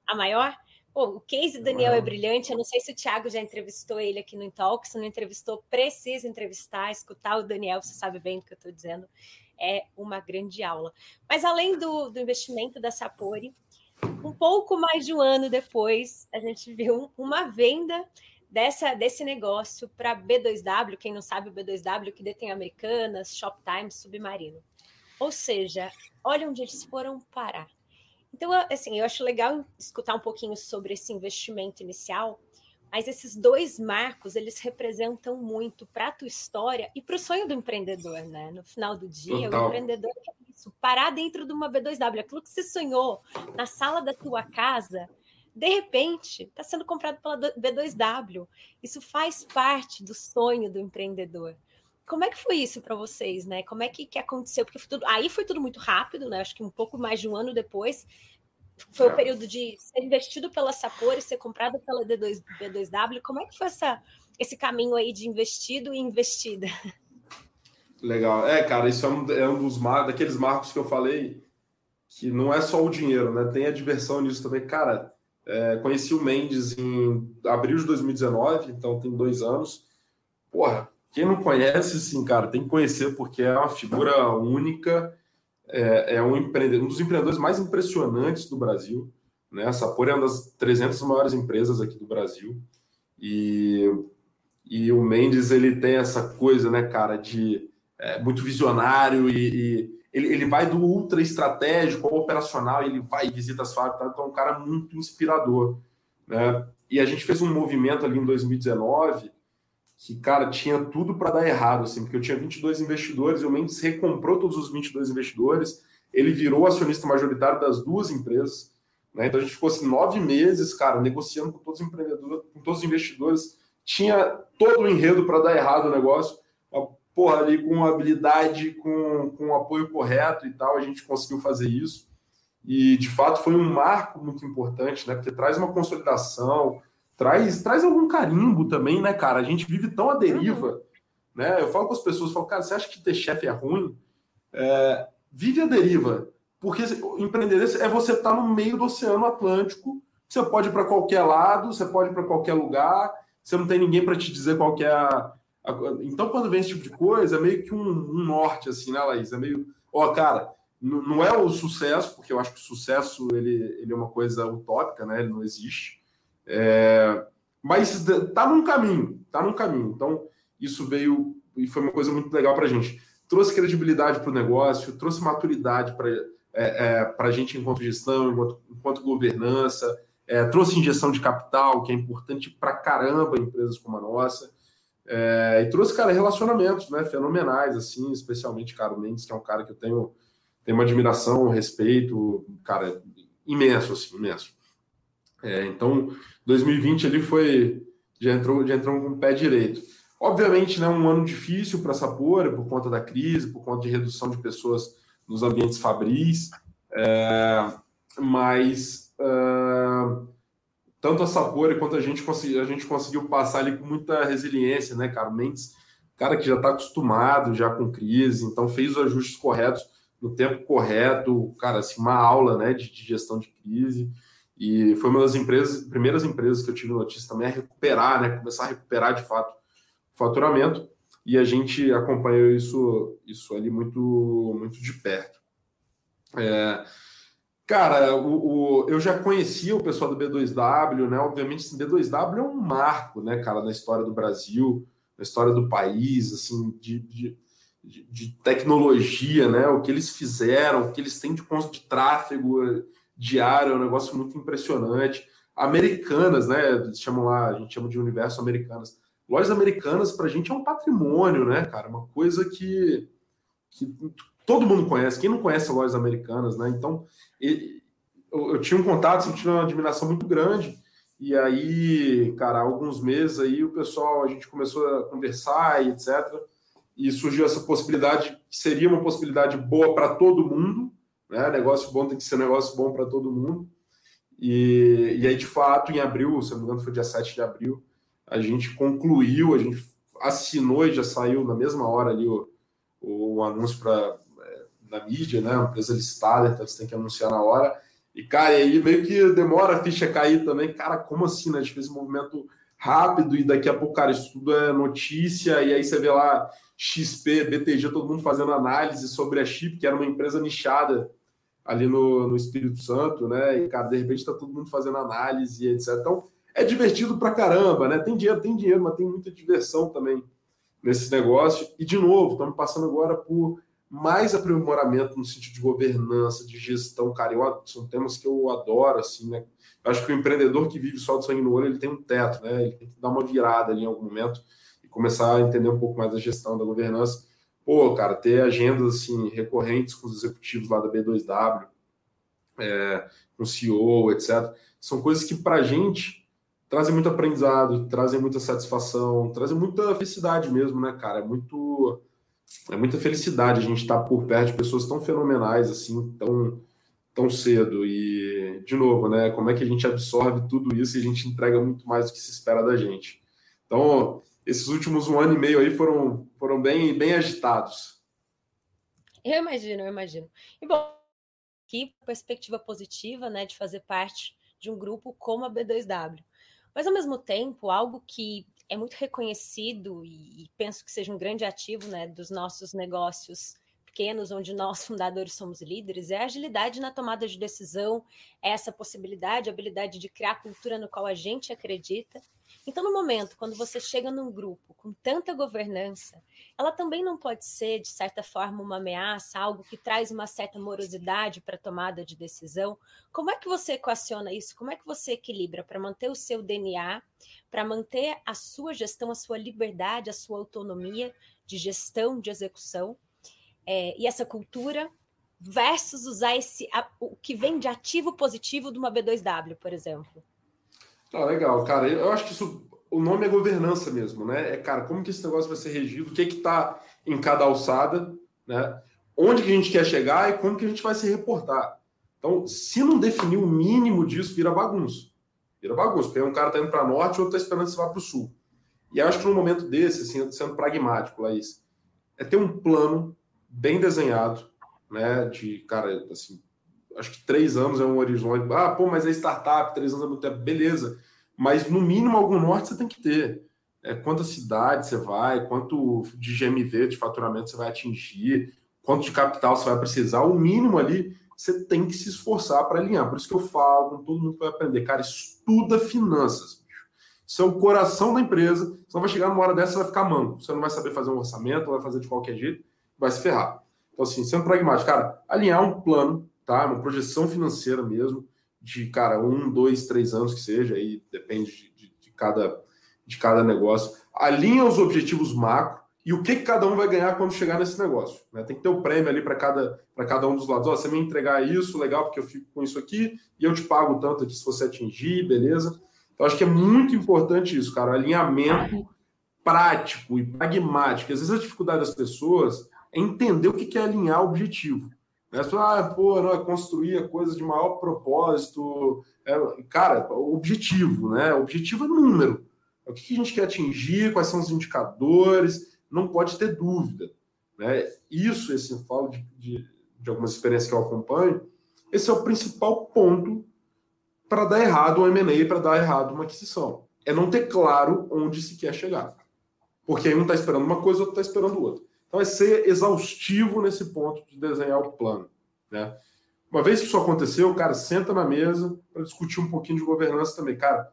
A maior? Pô, o case Daniel é brilhante. Eu não sei se o Thiago já entrevistou ele aqui no Intalk. Se não entrevistou, precisa entrevistar, escutar o Daniel, você sabe bem do que eu estou dizendo é uma grande aula. Mas além do, do investimento da Sapori, um pouco mais de um ano depois, a gente viu uma venda dessa, desse negócio para B2W, quem não sabe, o B2W que detém Americanas, Shoptime, Submarino. Ou seja, olha onde eles foram parar. Então, assim, eu acho legal escutar um pouquinho sobre esse investimento inicial, mas esses dois marcos, eles representam muito para a tua história e para o sonho do empreendedor, né? No final do dia, Total. o empreendedor quer isso, parar dentro de uma B2W. Aquilo que você sonhou na sala da tua casa, de repente, está sendo comprado pela B2W. Isso faz parte do sonho do empreendedor. Como é que foi isso para vocês, né? Como é que, que aconteceu? Porque foi tudo, aí foi tudo muito rápido, né? Acho que um pouco mais de um ano depois, foi é. o período de ser investido pela Sapor e ser comprado pela D2, B2W. Como é que foi essa, esse caminho aí de investido e investida? Legal. É, cara, isso é um, é um dos mar, daqueles marcos que eu falei que não é só o dinheiro, né? Tem a diversão nisso também. Cara, é, conheci o Mendes em abril de 2019, então tem dois anos. Porra, quem não conhece, sim, cara, tem que conhecer porque é uma figura única é, é um, um dos empreendedores mais impressionantes do Brasil. Né? A Sapor é uma das 300 maiores empresas aqui do Brasil. E, e o Mendes ele tem essa coisa, né, cara, de é, muito visionário e, e ele, ele vai do ultra estratégico ao operacional, ele vai visita as fábricas, então é um cara muito inspirador. Né? E a gente fez um movimento ali em 2019 que, cara, tinha tudo para dar errado, assim, porque eu tinha 22 investidores e o Mendes recomprou todos os 22 investidores, ele virou acionista majoritário das duas empresas, né? Então a gente ficou assim, nove meses, cara, negociando com todos os empreendedores, com todos os investidores, tinha todo o enredo para dar errado o negócio, porra, ali com habilidade, com, com apoio correto e tal, a gente conseguiu fazer isso. E de fato foi um marco muito importante, né? Porque traz uma consolidação, traz, traz algum carimbo também, né, cara? A gente vive tão à deriva, uhum. né? Eu falo com as pessoas, falo, cara, você acha que ter chefe é ruim? É, vive a deriva, porque empreender é você estar tá no meio do Oceano Atlântico, você pode ir para qualquer lado, você pode ir para qualquer lugar, você não tem ninguém para te dizer qual é a, Então, quando vem esse tipo de coisa, é meio que um, um norte, assim, né, Laís? É meio, ó, cara, não é o sucesso, porque eu acho que o sucesso ele, ele é uma coisa utópica, né? Ele não existe. É, mas tá num caminho, tá num caminho. Então, isso veio e foi uma coisa muito legal para a gente. Trouxe credibilidade para o negócio, trouxe maturidade para é, é, a gente enquanto gestão, enquanto, enquanto governança, é, trouxe injeção de capital, que é importante para caramba em empresas como a nossa. É, e trouxe, cara, relacionamentos né, fenomenais, assim, especialmente, cara, o Mendes, que é um cara que eu tenho tenho uma admiração, um respeito, cara, imenso, assim, imenso. É, então, 2020 ali foi, já entrou, já entrou com o pé direito. Obviamente, né, um ano difícil para a Sapora, por conta da crise, por conta de redução de pessoas nos ambientes fabris, é, mas uh, tanto a Sapora quanto a gente, consegui, a gente conseguiu passar ali com muita resiliência, né, cara? Mendes, cara que já está acostumado já com crise, então fez os ajustes corretos no tempo correto, cara, assim, uma aula, né, de, de gestão de crise. E foi uma das empresas, primeiras empresas que eu tive notícia também a recuperar, né, começar a recuperar de fato o faturamento. E a gente acompanhou isso, isso ali muito, muito de perto. É, Cara, o, o, eu já conhecia o pessoal do B2W, né? Obviamente, assim, B2W é um marco, né, cara, na história do Brasil, na história do país, assim, de, de, de tecnologia, né? O que eles fizeram, o que eles têm de, de tráfego diário, é um negócio muito impressionante. Americanas, né? Chamam lá, a gente chama de universo americanas. Lojas americanas, para a gente, é um patrimônio, né, cara? Uma coisa que, que todo mundo conhece. Quem não conhece lojas americanas, né? Então, eu, eu tinha um contato, eu tinha uma admiração muito grande. E aí, cara, alguns meses aí o pessoal, a gente começou a conversar e etc. E surgiu essa possibilidade, que seria uma possibilidade boa para todo mundo, né? Negócio bom tem que ser negócio bom para todo mundo. E, e aí, de fato, em abril, se não me engano, foi dia 7 de abril, a gente concluiu, a gente assinou e já saiu na mesma hora ali o, o anúncio para na mídia, né? Uma empresa listada, então você tem que anunciar na hora. E, cara, aí meio que demora a ficha cair também. Cara, como assim, né? A gente fez um movimento rápido e daqui a pouco, cara, isso tudo é notícia. E aí você vê lá XP, BTG, todo mundo fazendo análise sobre a Chip, que era uma empresa nichada ali no, no Espírito Santo, né? E, cara, de repente tá todo mundo fazendo análise etc. Então, é divertido pra caramba, né? Tem dinheiro, tem dinheiro, mas tem muita diversão também nesse negócio. E, de novo, estamos passando agora por mais aprimoramento no sentido de governança, de gestão, cara, eu, são temas que eu adoro, assim, né? Eu acho que o empreendedor que vive só do sangue no olho, ele tem um teto, né? Ele tem que dar uma virada ali em algum momento e começar a entender um pouco mais da gestão, da governança. Pô, cara, ter agendas, assim, recorrentes com os executivos lá da B2W, é, com o CEO, etc. São coisas que, pra gente, trazem muito aprendizado, trazem muita satisfação, trazem muita felicidade mesmo, né, cara? É muito é muita felicidade a gente estar por perto de pessoas tão fenomenais assim, tão, tão cedo. E, de novo, né? Como é que a gente absorve tudo isso e a gente entrega muito mais do que se espera da gente. Então, esses últimos um ano e meio aí foram, foram bem, bem agitados. Eu imagino, eu imagino. E bom, que perspectiva positiva, né, de fazer parte de um grupo como a B2W. Mas ao mesmo tempo, algo que é muito reconhecido e, e, penso que seja um grande ativo né, dos nossos negócios pequenos, onde nós [laughs] fundadores somos líderes, é a agilidade na tomada de decisão, é essa possibilidade, a habilidade de criar cultura no qual a gente acredita então, no momento, quando você chega num grupo com tanta governança, ela também não pode ser, de certa forma, uma ameaça, algo que traz uma certa morosidade para a tomada de decisão. Como é que você equaciona isso? Como é que você equilibra para manter o seu DNA, para manter a sua gestão, a sua liberdade, a sua autonomia de gestão, de execução, é, e essa cultura versus usar esse a, o que vem de ativo positivo de uma B2W, por exemplo? Ah, legal, cara. Eu acho que isso, o nome é governança mesmo, né? É, cara, como que esse negócio vai ser regido, o que é que está em cada alçada, né? Onde que a gente quer chegar e como que a gente vai se reportar. Então, se não definir o mínimo disso, vira bagunça. Vira bagunça, porque um cara está indo para norte e outro está esperando você vá para o sul. E acho que num momento desse, assim, sendo pragmático, Laís, é ter um plano bem desenhado, né? De, cara, assim, acho que três anos é um horizonte. Ah, pô, mas é startup, três anos é muito tempo. Beleza. Mas no mínimo algum norte você tem que ter. É, quantas cidades você vai, quanto de GMV, de faturamento você vai atingir, quanto de capital você vai precisar. O mínimo ali você tem que se esforçar para alinhar. Por isso que eu falo todo mundo vai aprender. Cara, estuda finanças. Isso é o coração da empresa. Você não vai chegar numa hora dessa e vai ficar manco. Você não vai saber fazer um orçamento, vai fazer de qualquer jeito, vai se ferrar. Então, assim, sendo pragmático, cara, alinhar um plano tá? Uma projeção financeira mesmo, de, cara, um, dois, três anos que seja, aí depende de, de, de cada, de cada negócio. Alinha os objetivos macro, e o que, que cada um vai ganhar quando chegar nesse negócio. Né? Tem que ter o um prêmio ali para cada, cada um dos lados. Ó, você me entregar isso, legal, porque eu fico com isso aqui, e eu te pago tanto aqui se você atingir, beleza? Então, acho que é muito importante isso, cara, alinhamento prático e pragmático. Às vezes a dificuldade das pessoas é entender o que é alinhar o objetivo. Você fala, ah, pô, não, é construir a coisa de maior propósito. É, cara, o objetivo, né? Objetivo é número. É o que a gente quer atingir, quais são os indicadores, não pode ter dúvida. Né? Isso, esse eu falo de, de, de algumas experiências que eu acompanho, esse é o principal ponto para dar errado um M&A, para dar errado uma aquisição. É não ter claro onde se quer chegar. Porque aí um está esperando uma coisa, outro está esperando outra. Então é ser exaustivo nesse ponto de desenhar o plano. Né? Uma vez que isso aconteceu, cara, senta na mesa para discutir um pouquinho de governança também. Cara,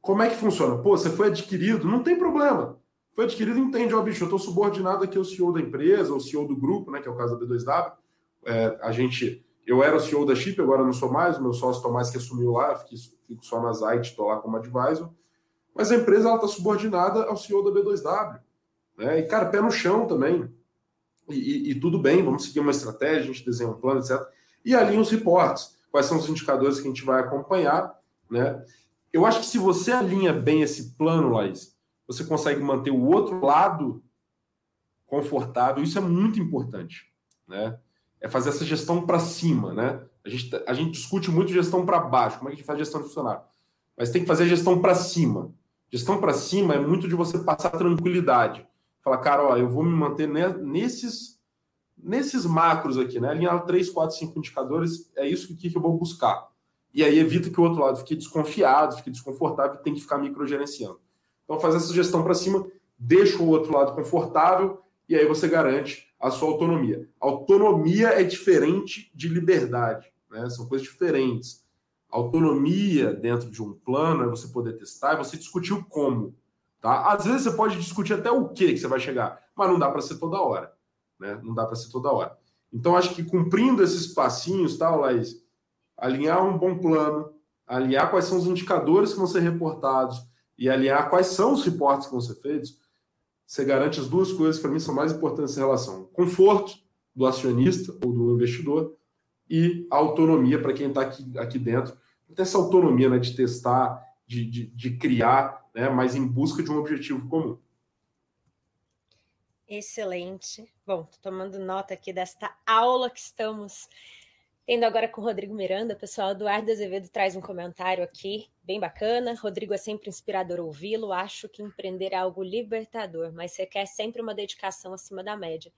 como é que funciona? Pô, você foi adquirido, não tem problema. Foi adquirido, entende, ó, bicho, eu estou subordinado aqui ao CEO da empresa, ao CEO do grupo, né, que é o caso da B2W. É, a gente, eu era o CEO da Chip, agora não sou mais, o meu sócio Tomás que assumiu lá, fico, fico só na Zite, estou lá como advisor. Mas a empresa está subordinada ao CEO da B2W. Né? E, cara, pé no chão também. E, e, e, tudo bem, vamos seguir uma estratégia, a gente desenha um plano, etc. E alinha os reportes. Quais são os indicadores que a gente vai acompanhar, né? Eu acho que se você alinha bem esse plano, Laís, você consegue manter o outro lado confortável. Isso é muito importante, né? É fazer essa gestão para cima, né? A gente, a gente discute muito gestão para baixo, como é que a gente faz gestão de funcionário. Mas tem que fazer gestão para cima. Gestão para cima é muito de você passar tranquilidade. Falar, cara, ó, eu vou me manter nesses, nesses macros aqui, né? Alinhar 3, 4, 5 indicadores, é isso que, que eu vou buscar. E aí evita que o outro lado fique desconfiado, fique desconfortável e tem que ficar microgerenciando. Então, fazer essa gestão para cima, deixa o outro lado confortável e aí você garante a sua autonomia. Autonomia é diferente de liberdade, né? são coisas diferentes. Autonomia dentro de um plano é você poder testar e você discutir o como. Tá? Às vezes você pode discutir até o que que você vai chegar, mas não dá para ser toda hora. Né? Não dá para ser toda hora. Então, acho que cumprindo esses passinhos, tá, Laís? alinhar um bom plano, alinhar quais são os indicadores que vão ser reportados e alinhar quais são os reportes que vão ser feitos, você garante as duas coisas que para mim são mais importantes nessa relação: conforto do acionista ou do investidor e autonomia para quem está aqui, aqui dentro. Ter essa autonomia né, de testar, de, de, de criar, né, mas em busca de um objetivo comum. Excelente. Bom, tomando nota aqui desta aula que estamos Tendo agora com o Rodrigo Miranda, pessoal, Eduardo Azevedo traz um comentário aqui, bem bacana. Rodrigo é sempre inspirador ouvi-lo. Acho que empreender é algo libertador, mas você quer sempre uma dedicação acima da média,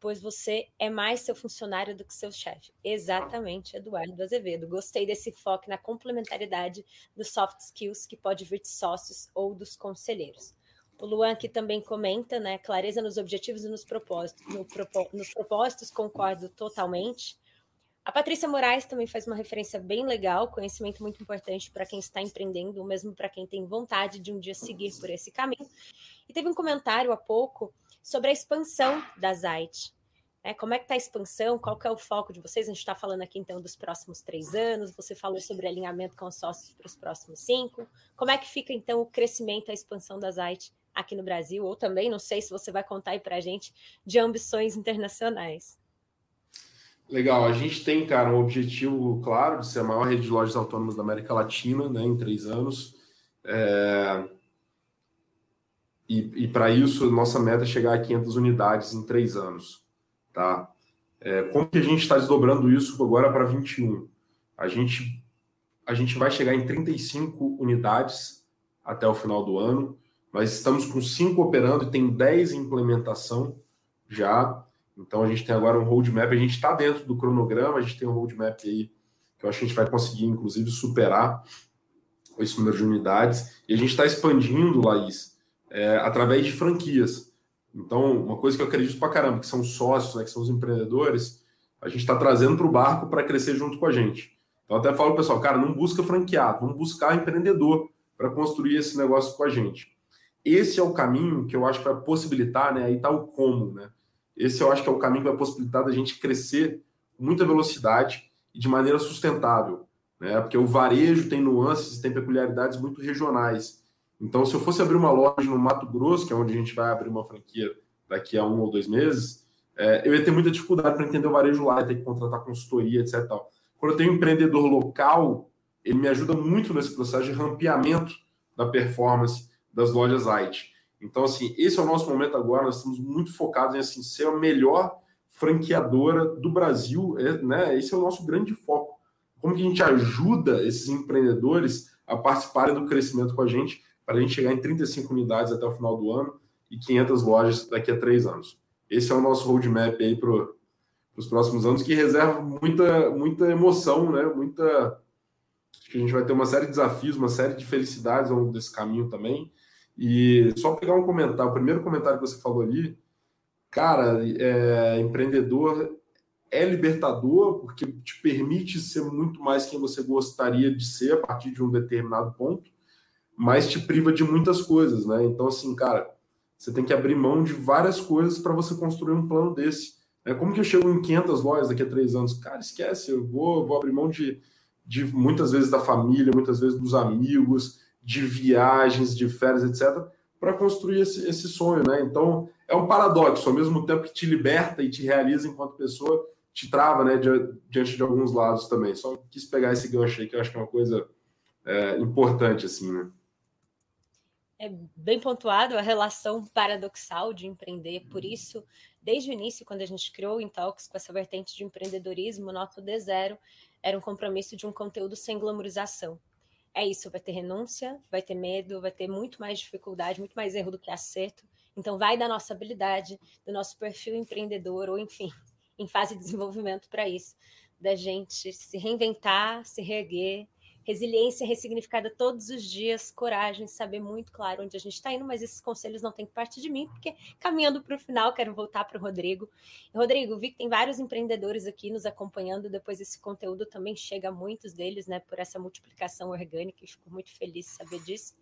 pois você é mais seu funcionário do que seu chefe. Exatamente, Eduardo Azevedo. Gostei desse foco na complementaridade dos soft skills que pode vir de sócios ou dos conselheiros. O Luan aqui também comenta, né? Clareza nos objetivos e nos propósitos. No nos propósitos, concordo totalmente. A Patrícia Moraes também faz uma referência bem legal, conhecimento muito importante para quem está empreendendo, ou mesmo para quem tem vontade de um dia seguir por esse caminho. E teve um comentário há pouco sobre a expansão da Zite. É, como é que está a expansão? Qual que é o foco de vocês? A gente está falando aqui então dos próximos três anos. Você falou sobre alinhamento com os sócios para os próximos cinco. Como é que fica então o crescimento, a expansão da Zite aqui no Brasil? Ou também, não sei se você vai contar aí para a gente de ambições internacionais. Legal, a gente tem, cara, um objetivo claro de ser a maior rede de lojas autônomas da América Latina, né, em três anos. É... E, e para isso, nossa meta é chegar a 500 unidades em três anos, tá? É, como que a gente está desdobrando isso agora para 21? A gente, a gente vai chegar em 35 unidades até o final do ano. Nós estamos com cinco operando e tem 10 em implementação já. Então a gente tem agora um roadmap, a gente está dentro do cronograma, a gente tem um roadmap aí que eu acho que a gente vai conseguir, inclusive, superar esse número de unidades. E a gente está expandindo, Laís, é, através de franquias. Então, uma coisa que eu acredito pra caramba, que são os sócios, né, que são os empreendedores, a gente está trazendo para o barco para crescer junto com a gente. Então, até falo, pessoal, cara, não busca franqueado, vamos buscar empreendedor para construir esse negócio com a gente. Esse é o caminho que eu acho que vai possibilitar, né? Aí está o como, né? Esse eu acho que é o caminho que vai possibilitar da gente crescer com muita velocidade e de maneira sustentável, né? Porque o varejo tem nuances, tem peculiaridades muito regionais. Então, se eu fosse abrir uma loja no Mato Grosso, que é onde a gente vai abrir uma franquia daqui a um ou dois meses, é, eu ia ter muita dificuldade para entender o varejo lá, ia ter que contratar consultoria, etc. Tal. Quando eu tenho um empreendedor local, ele me ajuda muito nesse processo de rampeamento da performance das lojas IT. Então, assim, esse é o nosso momento agora, nós estamos muito focados em assim, ser a melhor franqueadora do Brasil, é, né? Esse é o nosso grande foco. Como que a gente ajuda esses empreendedores a participarem do crescimento com a gente, para a gente chegar em 35 unidades até o final do ano e 500 lojas daqui a três anos. Esse é o nosso roadmap aí para os próximos anos, que reserva muita, muita emoção, né? Muita. Acho que a gente vai ter uma série de desafios, uma série de felicidades ao longo desse caminho também. E só pegar um comentário, o primeiro comentário que você falou ali, cara, é, empreendedor é libertador porque te permite ser muito mais quem você gostaria de ser a partir de um determinado ponto, mas te priva de muitas coisas, né? Então, assim, cara, você tem que abrir mão de várias coisas para você construir um plano desse. É como que eu chego em 500 lojas daqui a três anos? Cara, esquece, eu vou, vou abrir mão de, de muitas vezes da família, muitas vezes dos amigos, de viagens, de férias, etc., para construir esse, esse sonho, né? Então, é um paradoxo, ao mesmo tempo que te liberta e te realiza enquanto pessoa, te trava, né, diante de alguns lados também. Só quis pegar esse gancho aí, que eu acho que é uma coisa é, importante, assim, né? É bem pontuado a relação paradoxal de empreender, por isso, desde o início, quando a gente criou o Intox com essa vertente de empreendedorismo, nosso D0 era um compromisso de um conteúdo sem glamorização. É isso, vai ter renúncia, vai ter medo, vai ter muito mais dificuldade, muito mais erro do que acerto. Então, vai da nossa habilidade, do nosso perfil empreendedor, ou enfim, [laughs] em fase de desenvolvimento para isso, da gente se reinventar, se reerguer, resiliência ressignificada todos os dias, coragem, saber muito claro onde a gente está indo, mas esses conselhos não têm que partir de mim, porque caminhando para o final, quero voltar para o Rodrigo. Rodrigo, vi que tem vários empreendedores aqui nos acompanhando, depois esse conteúdo também chega a muitos deles, né, por essa multiplicação orgânica, e fico muito feliz de saber disso.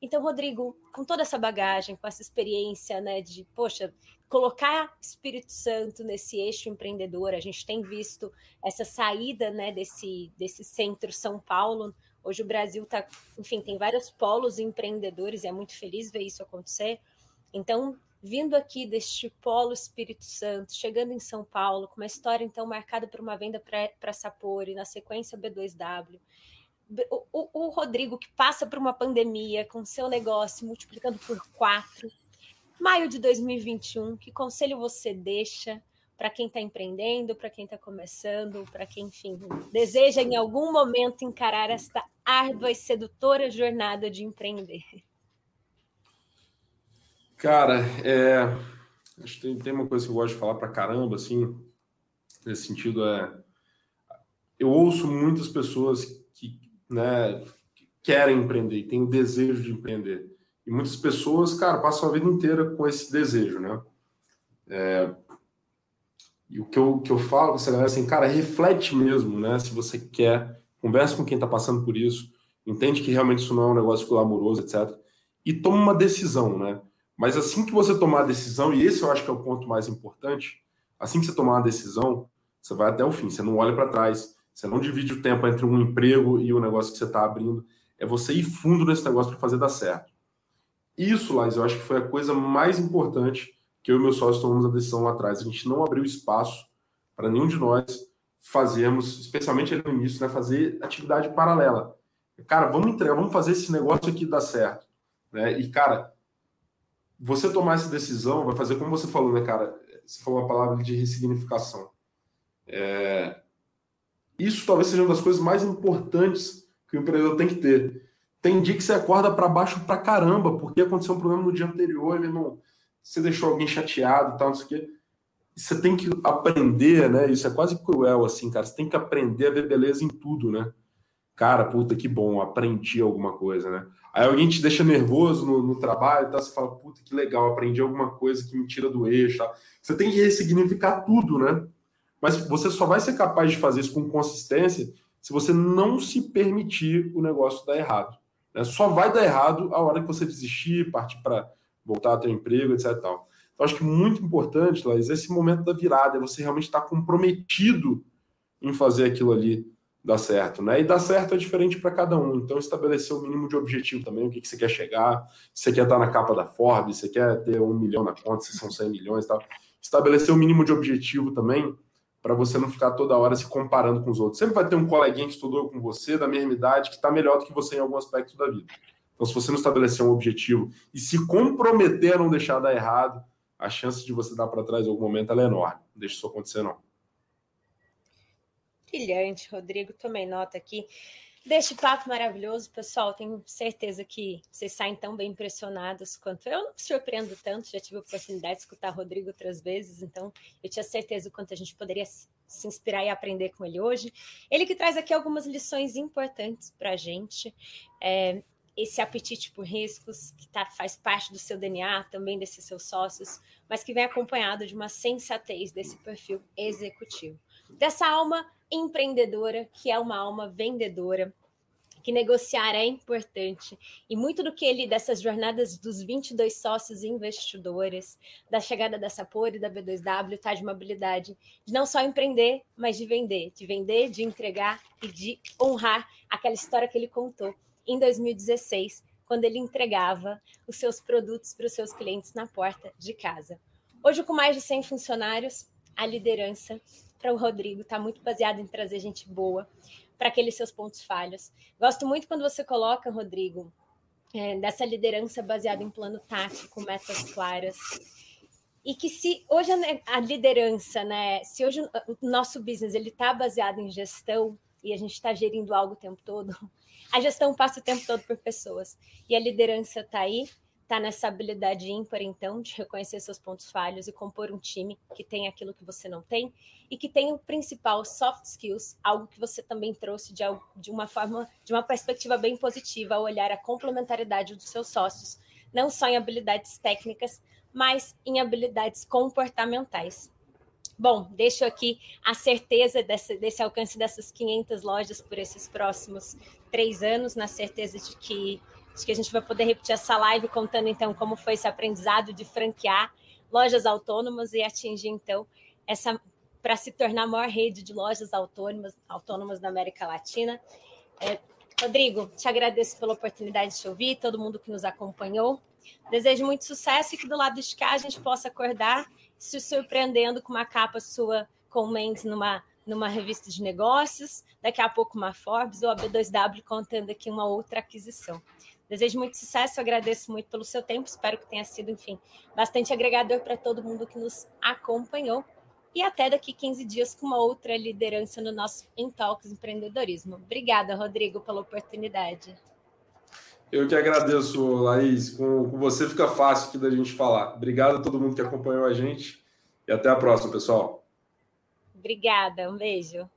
Então, Rodrigo, com toda essa bagagem, com essa experiência, né, de, poxa, colocar Espírito Santo nesse eixo empreendedor, a gente tem visto essa saída, né, desse, desse centro São Paulo. Hoje o Brasil está, enfim, tem vários polos empreendedores e é muito feliz ver isso acontecer. Então, vindo aqui deste polo Espírito Santo, chegando em São Paulo, com uma história então marcada por uma venda para Sapori, na sequência B2W, o, o, Rodrigo que passa por uma pandemia com seu negócio multiplicando por quatro. Maio de 2021, que conselho você deixa para quem está empreendendo, para quem está começando, para quem, enfim, deseja em algum momento encarar esta árdua e sedutora jornada de empreender? Cara, é, acho que tem, tem uma coisa que eu gosto de falar para caramba, assim, nesse sentido é, eu ouço muitas pessoas né, querem empreender, têm o desejo de empreender. E muitas pessoas, cara, passam a vida inteira com esse desejo, né? É, e o que eu, que eu falo com essa galera assim, cara, reflete mesmo, né? Se você quer, conversa com quem está passando por isso, entende que realmente isso não é um negócio glamouroso, etc. E toma uma decisão, né? Mas assim que você tomar a decisão, e esse eu acho que é o ponto mais importante, assim que você tomar a decisão, você vai até o fim, você não olha para trás, você não divide o tempo entre um emprego e o negócio que você está abrindo. É você ir fundo nesse negócio para fazer dar certo. Isso, Lais, eu acho que foi a coisa mais importante que eu e meu sócio tomamos a decisão lá atrás. A gente não abriu espaço para nenhum de nós fazermos, especialmente no início, né, fazer atividade paralela. Cara, vamos entregar, vamos fazer esse negócio aqui dar certo. Né? E, cara, você tomar essa decisão vai fazer como você falou, né, cara? Você falou uma palavra de ressignificação. É, isso talvez seja uma das coisas mais importantes que o empreendedor tem que ter. Tem dia que você acorda para baixo para caramba, porque aconteceu um problema no dia anterior, ele não, você deixou alguém chateado e tal, não sei o quê. Você tem que aprender, né? Isso é quase cruel, assim, cara. Você tem que aprender a ver beleza em tudo, né? Cara, puta que bom, aprendi alguma coisa, né? Aí alguém te deixa nervoso no, no trabalho e tal, você fala, puta que legal, aprendi alguma coisa que me tira do eixo. Tá? Você tem que ressignificar tudo, né? Mas você só vai ser capaz de fazer isso com consistência se você não se permitir o negócio dar errado. Né? Só vai dar errado a hora que você desistir, partir para voltar ao seu emprego, etc. Tal. Então, acho que muito importante, Laís, esse momento da virada, é você realmente estar tá comprometido em fazer aquilo ali dá certo, né? E dar certo é diferente para cada um. Então, estabelecer o mínimo de objetivo também, o que, que você quer chegar, se você quer estar na capa da Forbes, se você quer ter um milhão na conta, se são 100 milhões e tal. Estabelecer o mínimo de objetivo também, para você não ficar toda hora se comparando com os outros. Sempre vai ter um coleguinha que estudou com você, da mesma idade, que está melhor do que você em algum aspecto da vida. Então, se você não estabelecer um objetivo e se comprometer a não deixar dar errado, a chance de você dar para trás em algum momento é enorme. Não deixe isso acontecer, não. Brilhante, Rodrigo. Tomei nota aqui deste papo maravilhoso, pessoal. Tenho certeza que vocês saem tão bem impressionados quanto eu. Não me surpreendo tanto, já tive a oportunidade de escutar Rodrigo outras vezes, então eu tinha certeza o quanto a gente poderia se inspirar e aprender com ele hoje. Ele que traz aqui algumas lições importantes para a gente. É, esse apetite por riscos, que tá, faz parte do seu DNA, também desses seus sócios, mas que vem acompanhado de uma sensatez desse perfil executivo. Dessa alma empreendedora, que é uma alma vendedora, que negociar é importante. E muito do que ele, dessas jornadas dos 22 sócios investidores, da chegada da Sapor e da B2W, está de uma habilidade de não só empreender, mas de vender. De vender, de entregar e de honrar aquela história que ele contou em 2016, quando ele entregava os seus produtos para os seus clientes na porta de casa. Hoje, com mais de 100 funcionários, a liderança para o Rodrigo está muito baseada em trazer gente boa para aqueles seus pontos falhos. Gosto muito quando você coloca, Rodrigo, é, dessa liderança baseada em plano tático, metas claras. E que se hoje a, a liderança, né, se hoje o nosso business ele está baseado em gestão e a gente está gerindo algo o tempo todo, [laughs] a gestão passa o tempo todo por pessoas. E a liderança está aí está nessa habilidade ímpar, então, de reconhecer seus pontos falhos e compor um time que tem aquilo que você não tem e que tem o principal soft skills, algo que você também trouxe de, de uma forma, de uma perspectiva bem positiva, ao olhar a complementariedade dos seus sócios, não só em habilidades técnicas, mas em habilidades comportamentais. Bom, deixo aqui a certeza desse, desse alcance dessas 500 lojas por esses próximos três anos, na certeza de que Acho que a gente vai poder repetir essa live contando então como foi esse aprendizado de franquear lojas autônomas e atingir então essa para se tornar a maior rede de lojas autônomas, autônomas da América Latina. É, Rodrigo, te agradeço pela oportunidade de te ouvir, todo mundo que nos acompanhou. Desejo muito sucesso e que do lado de cá a gente possa acordar se surpreendendo com uma capa sua com o Mendes numa, numa revista de negócios, daqui a pouco uma Forbes ou a B2W contando aqui uma outra aquisição. Desejo muito sucesso, agradeço muito pelo seu tempo, espero que tenha sido, enfim, bastante agregador para todo mundo que nos acompanhou. E até daqui 15 dias com uma outra liderança no nosso Intalks Empreendedorismo. Obrigada, Rodrigo, pela oportunidade. Eu que agradeço, Laís. Com, com você fica fácil aqui da gente falar. Obrigado a todo mundo que acompanhou a gente e até a próxima, pessoal. Obrigada, um beijo.